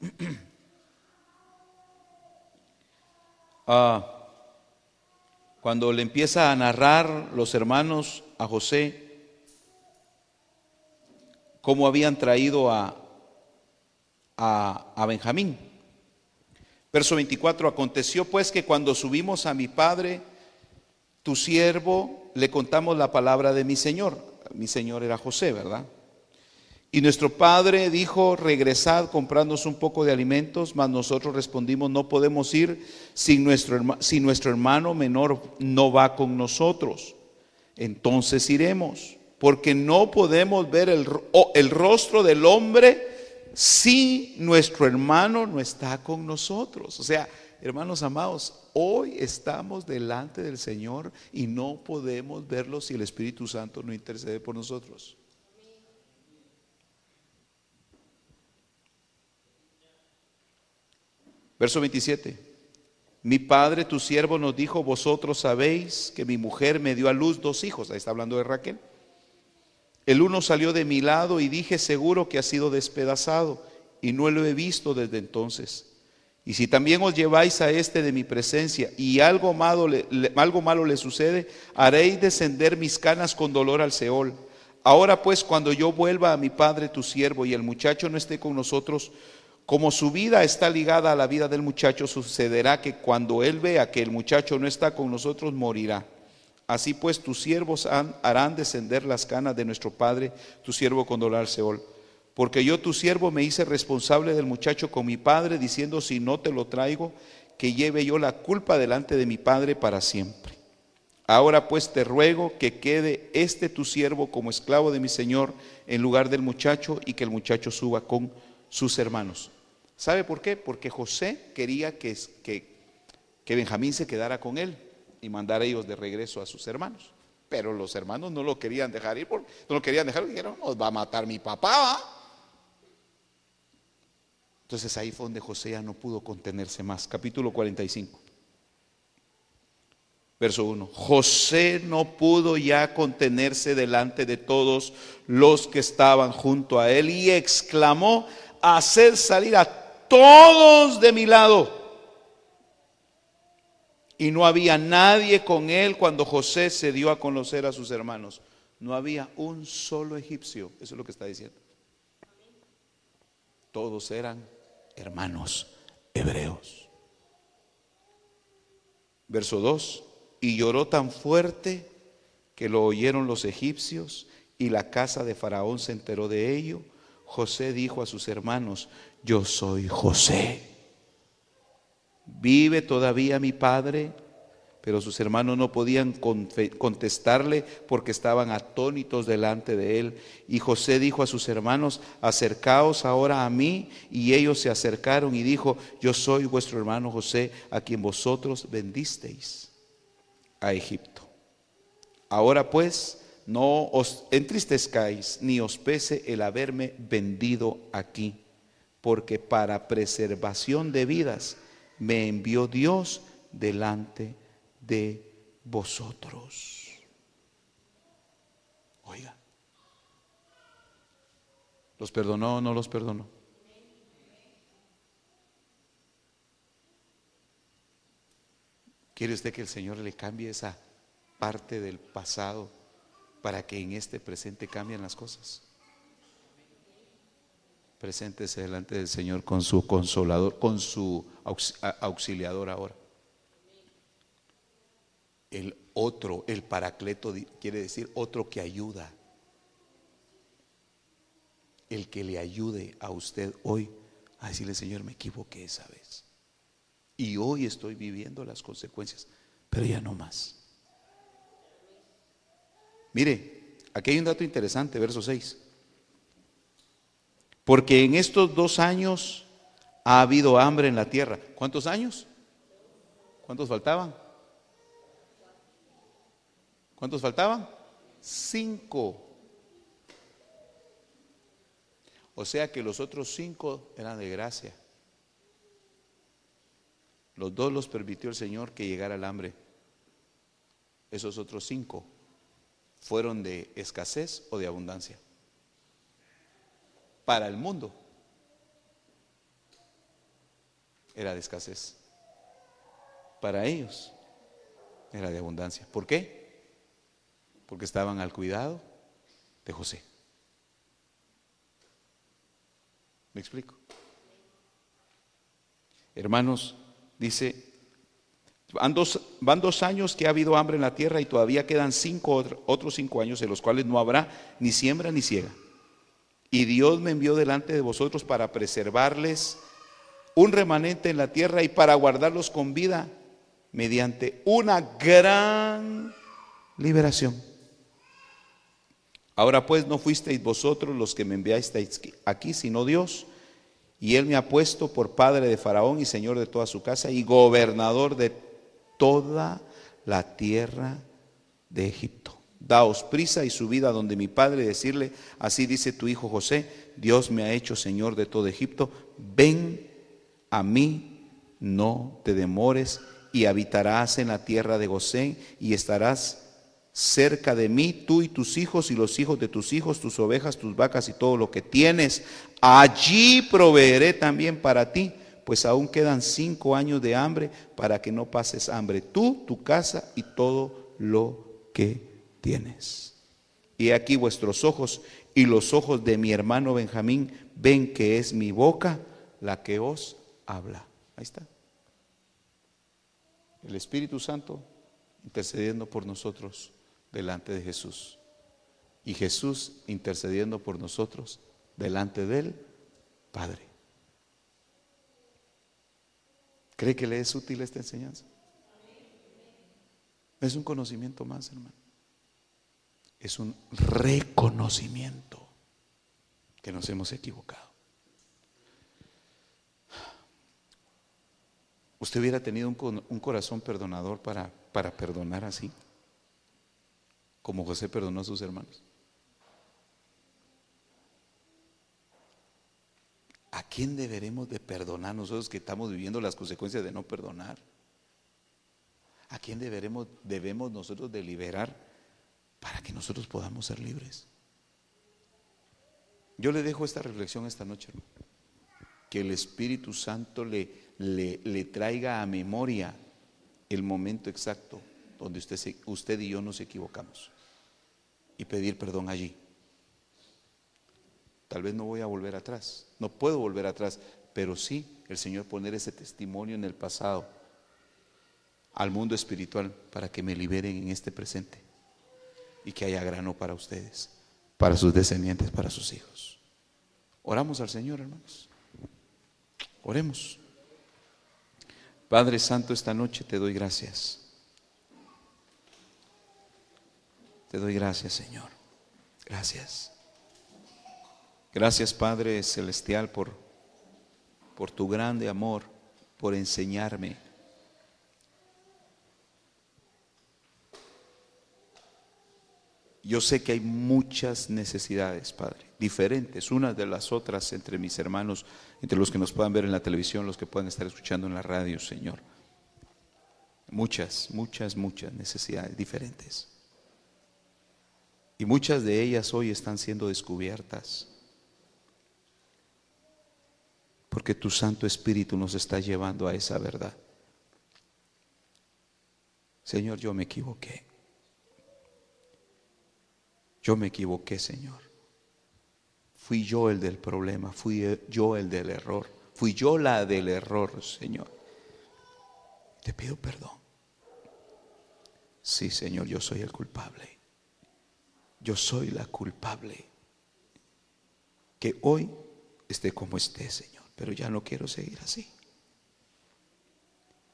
ah, cuando le empieza a narrar los hermanos a José cómo habían traído a, a, a Benjamín. Verso 24, aconteció pues que cuando subimos a mi padre, tu siervo, le contamos la palabra de mi Señor. Mi Señor era José, ¿verdad? Y nuestro padre dijo, regresad, comprándonos un poco de alimentos, mas nosotros respondimos, no podemos ir si nuestro, si nuestro hermano menor no va con nosotros. Entonces iremos, porque no podemos ver el, el rostro del hombre si nuestro hermano no está con nosotros. O sea, hermanos amados, hoy estamos delante del Señor y no podemos verlo si el Espíritu Santo no intercede por nosotros. Verso 27. Mi padre, tu siervo, nos dijo, vosotros sabéis que mi mujer me dio a luz dos hijos. Ahí está hablando de Raquel. El uno salió de mi lado y dije, seguro que ha sido despedazado, y no lo he visto desde entonces. Y si también os lleváis a este de mi presencia y algo malo le, algo malo le sucede, haréis descender mis canas con dolor al Seol. Ahora pues, cuando yo vuelva a mi padre tu siervo y el muchacho no esté con nosotros, como su vida está ligada a la vida del muchacho, sucederá que cuando él vea que el muchacho no está con nosotros, morirá. Así pues, tus siervos harán descender las canas de nuestro padre, tu siervo con dolor Seol. Porque yo, tu siervo, me hice responsable del muchacho con mi padre, diciendo, si no te lo traigo, que lleve yo la culpa delante de mi padre para siempre. Ahora pues te ruego que quede este tu siervo como esclavo de mi señor en lugar del muchacho y que el muchacho suba con sus hermanos. ¿Sabe por qué? Porque José quería que, que, que Benjamín se quedara con él y mandara ellos de regreso a sus hermanos. Pero los hermanos no lo querían dejar ir, no lo querían dejar, dijeron, nos va a matar mi papá. Entonces ahí fue donde José ya no pudo contenerse más. Capítulo 45. Verso 1. José no pudo ya contenerse delante de todos los que estaban junto a él y exclamó, hacer salir a todos de mi lado. Y no había nadie con él cuando José se dio a conocer a sus hermanos. No había un solo egipcio. Eso es lo que está diciendo. Todos eran hermanos hebreos. Verso 2. Y lloró tan fuerte que lo oyeron los egipcios y la casa de Faraón se enteró de ello José dijo a sus hermanos, yo soy José. ¿Vive todavía mi padre? Pero sus hermanos no podían contestarle porque estaban atónitos delante de él. Y José dijo a sus hermanos, acercaos ahora a mí. Y ellos se acercaron y dijo, yo soy vuestro hermano José, a quien vosotros vendisteis a Egipto. Ahora pues, no os entristezcáis ni os pese el haberme vendido aquí, porque para preservación de vidas me envió Dios delante de vosotros. Oiga, ¿los perdonó o no los perdonó? ¿Quiere usted que el Señor le cambie esa parte del pasado? Para que en este presente cambien las cosas. Preséntese delante del Señor con su consolador, con su auxiliador ahora. El otro, el paracleto, quiere decir otro que ayuda. El que le ayude a usted hoy a decirle, Señor, me equivoqué esa vez. Y hoy estoy viviendo las consecuencias, pero ya no más. Mire, aquí hay un dato interesante, verso 6. Porque en estos dos años ha habido hambre en la tierra. ¿Cuántos años? ¿Cuántos faltaban? ¿Cuántos faltaban? Cinco. O sea que los otros cinco eran de gracia. Los dos los permitió el Señor que llegara el hambre. Esos otros cinco fueron de escasez o de abundancia. Para el mundo era de escasez. para ellos era de abundancia. ¿Por qué? Porque estaban al cuidado de José. ¿Me explico? Hermanos, dice, van dos, van dos, años que ha habido hambre en la tierra y todavía quedan cinco, otros cinco años en los cuales no habrá ni siembra ni ciega. Y Dios me envió delante de vosotros para preservarles un remanente en la tierra y para guardarlos con vida mediante una gran liberación. Ahora pues no fuisteis vosotros los que me enviasteis aquí, sino Dios. Y Él me ha puesto por padre de Faraón y señor de toda su casa y gobernador de toda la tierra de Egipto. Daos prisa y subid a donde mi padre, decirle, así dice tu hijo José, Dios me ha hecho señor de todo Egipto, ven a mí, no te demores y habitarás en la tierra de Gosén y estarás cerca de mí, tú y tus hijos y los hijos de tus hijos, tus ovejas, tus vacas y todo lo que tienes. Allí proveeré también para ti, pues aún quedan cinco años de hambre para que no pases hambre, tú, tu casa y todo lo que tienes. Y aquí vuestros ojos y los ojos de mi hermano Benjamín ven que es mi boca la que os habla. Ahí está. El Espíritu Santo intercediendo por nosotros delante de Jesús. Y Jesús intercediendo por nosotros delante del Padre. ¿Cree que le es útil esta enseñanza? Es un conocimiento más, hermano. Es un reconocimiento que nos hemos equivocado. ¿Usted hubiera tenido un, corazón perdonador para, para perdonar así? como José perdonó a sus hermanos. ¿A quién deberemos de perdonar nosotros que estamos viviendo las consecuencias de no perdonar? ¿A quién deberemos, debemos nosotros de liberar para que nosotros podamos ser libres? Yo le dejo esta reflexión esta noche, hermano. Que el Espíritu Santo le, le, le traiga a memoria el momento exacto donde usted, usted y yo nos equivocamos y pedir perdón allí. Tal vez no voy a volver atrás, no puedo volver atrás, pero sí el Señor poner ese testimonio en el pasado al mundo espiritual para que me liberen en este presente y que haya grano para ustedes, para sus descendientes, para sus hijos. Oramos al Señor, hermanos. Oremos. Padre Santo, esta noche te doy gracias. Te doy gracias, Señor. Gracias. Gracias, Padre Celestial, por, por tu grande amor, por enseñarme. Yo sé que hay muchas necesidades, Padre, diferentes, unas de las otras entre mis hermanos, entre los que nos puedan ver en la televisión, los que puedan estar escuchando en la radio, Señor. Muchas, muchas, muchas necesidades diferentes. Y muchas de ellas hoy están siendo descubiertas. Porque tu Santo Espíritu nos está llevando a esa verdad. Señor, yo me equivoqué. Yo me equivoqué, Señor. Fui yo el del problema, fui yo el del error, fui yo la del error, Señor. Te pido perdón. Sí, Señor, yo soy el culpable yo soy la culpable. Que hoy esté como esté, Señor, pero ya no quiero seguir así.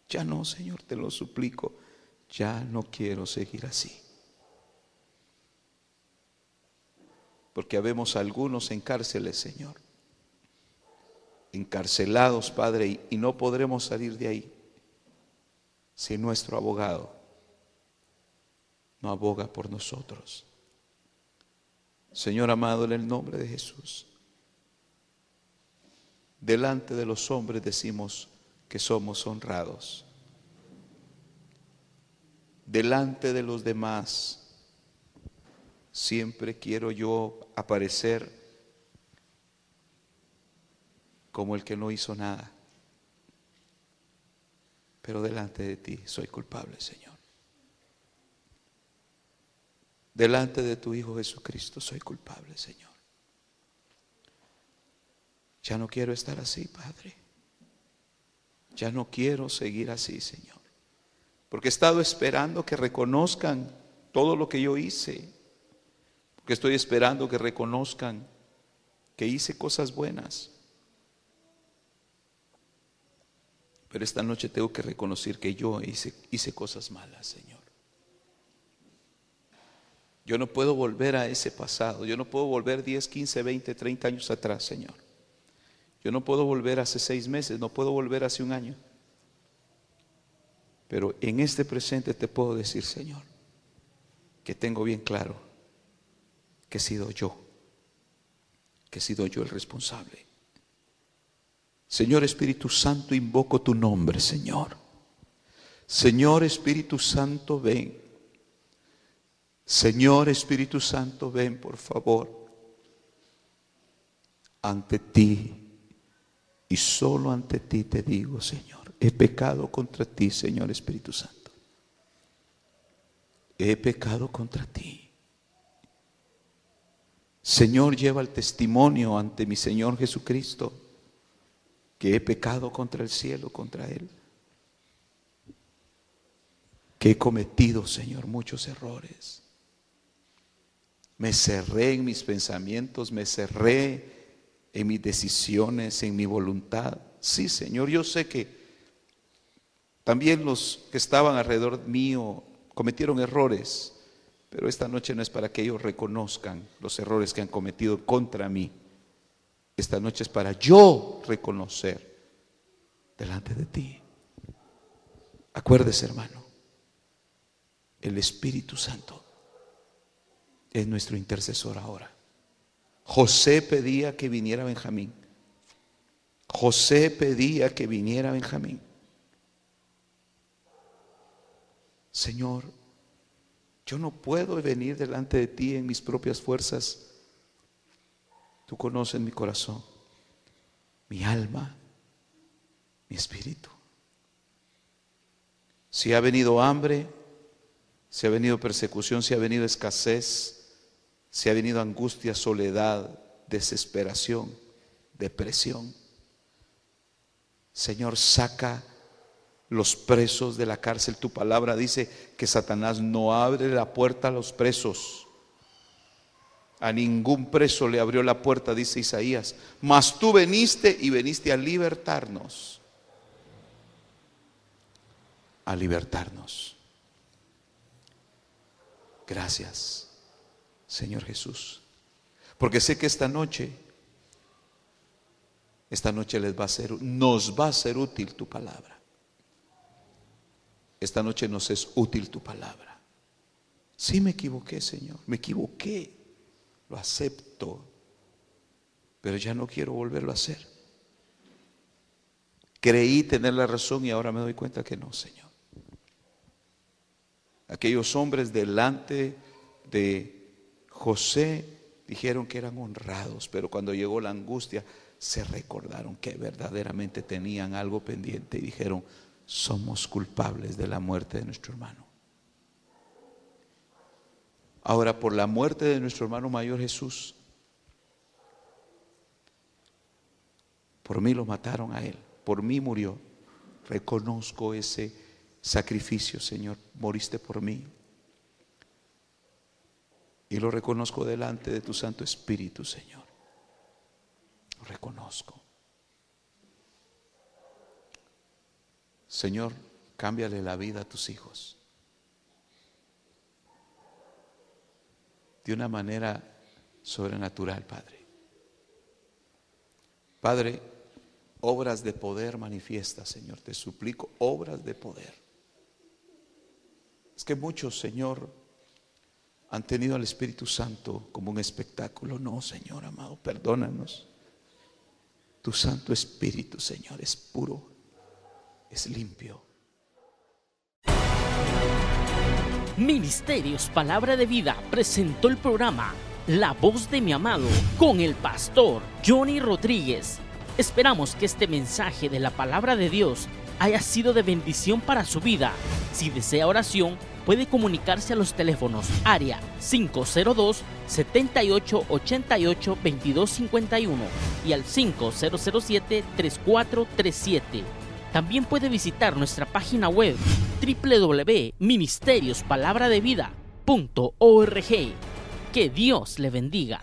Ya no, Señor, te lo suplico, ya no quiero seguir así. Porque habemos algunos en cárceles, Señor, encarcelados, Padre, y no podremos salir de ahí si nuestro abogado no aboga por nosotros. Señor amado, en el nombre de Jesús, delante de los hombres decimos que somos honrados. Delante de los demás, siempre quiero yo aparecer como el que no hizo nada. pero delante de ti soy culpable, Señor. Delante de tu Hijo Jesucristo soy culpable, Señor. Ya no quiero estar así, Padre. Ya no quiero seguir así, Señor. Porque he estado esperando que reconozcan todo lo que yo hice. Porque estoy esperando que reconozcan que hice cosas buenas. Pero esta noche tengo que reconocer que yo hice, hice cosas malas, Señor. Yo no puedo volver a ese pasado. Yo no puedo volver 10, 15, 20, 30 años atrás, Señor. Yo no puedo volver hace seis meses, no puedo volver hace un año. Pero en este presente te puedo decir, Señor, que tengo bien claro que he sido yo, que he sido yo el responsable. Señor Espíritu Santo, invoco tu nombre, Señor. Señor Espíritu Santo, ven. Señor Espíritu Santo, ven, por favor, ante ti. Y solo ante ti te digo, Señor, he pecado contra ti, Señor Espíritu Santo. He pecado contra ti. Señor, lleva el testimonio ante mi Señor Jesucristo que he pecado contra el cielo, contra Él. Que he cometido, Señor, muchos errores. Me cerré en mis pensamientos, me cerré en mis decisiones, en mi voluntad. Sí, Señor, yo sé que también los que estaban alrededor mío cometieron errores, pero esta noche no es para que ellos reconozcan los errores que han cometido contra mí esta noche es para yo reconocer delante de ti. Acuérdese, hermano, el Espíritu Santo es nuestro intercesor ahora. José pedía que viniera Benjamín. José pedía que viniera Benjamín. Señor, yo no puedo venir delante de ti en mis propias fuerzas Tú conoces mi corazón, mi alma, mi espíritu. Si ha venido hambre, si ha venido persecución, si ha venido escasez, si ha venido angustia, soledad, desesperación, depresión. Señor, saca los presos de la cárcel. Tu palabra dice que Satanás no abre la puerta a los presos. A ningún preso le abrió la puerta, dice Isaías. Mas tú veniste y veniste a libertarnos. A libertarnos. Gracias, Señor Jesús. Porque sé que esta noche, esta noche les va a ser, nos va a ser útil tu palabra. Esta noche nos es útil tu palabra. Sí me equivoqué, Señor, me equivoqué lo acepto, pero ya no quiero volverlo a hacer. Creí tener la razón y ahora me doy cuenta que no, Señor. Aquellos hombres delante de José dijeron que eran honrados, pero cuando llegó la angustia se recordaron que verdaderamente tenían algo pendiente y dijeron, somos culpables de la muerte de nuestro hermano. Ahora, por la muerte de nuestro hermano mayor Jesús, por mí lo mataron a él, por mí murió. Reconozco ese sacrificio, Señor, moriste por mí. Y lo reconozco delante de tu Santo Espíritu, Señor. Lo reconozco. Señor, cámbiale la vida a tus hijos. de una manera sobrenatural, Padre. Padre, obras de poder manifiesta, Señor. Te suplico, obras de poder. Es que muchos, Señor, han tenido al Espíritu Santo como un espectáculo. No, Señor amado, perdónanos. Tu Santo Espíritu, Señor, es puro, es limpio Ministerios Palabra de Vida presentó el programa La voz de mi amado con el pastor Johnny Rodríguez. Esperamos que este mensaje de la palabra de Dios haya sido de bendición para su vida. Si desea oración, puede comunicarse a los teléfonos área 502 7888 2251 y al 5007 3437. También puede visitar nuestra página web www.ministeriosPalabraDeVida.org. Que Dios le bendiga.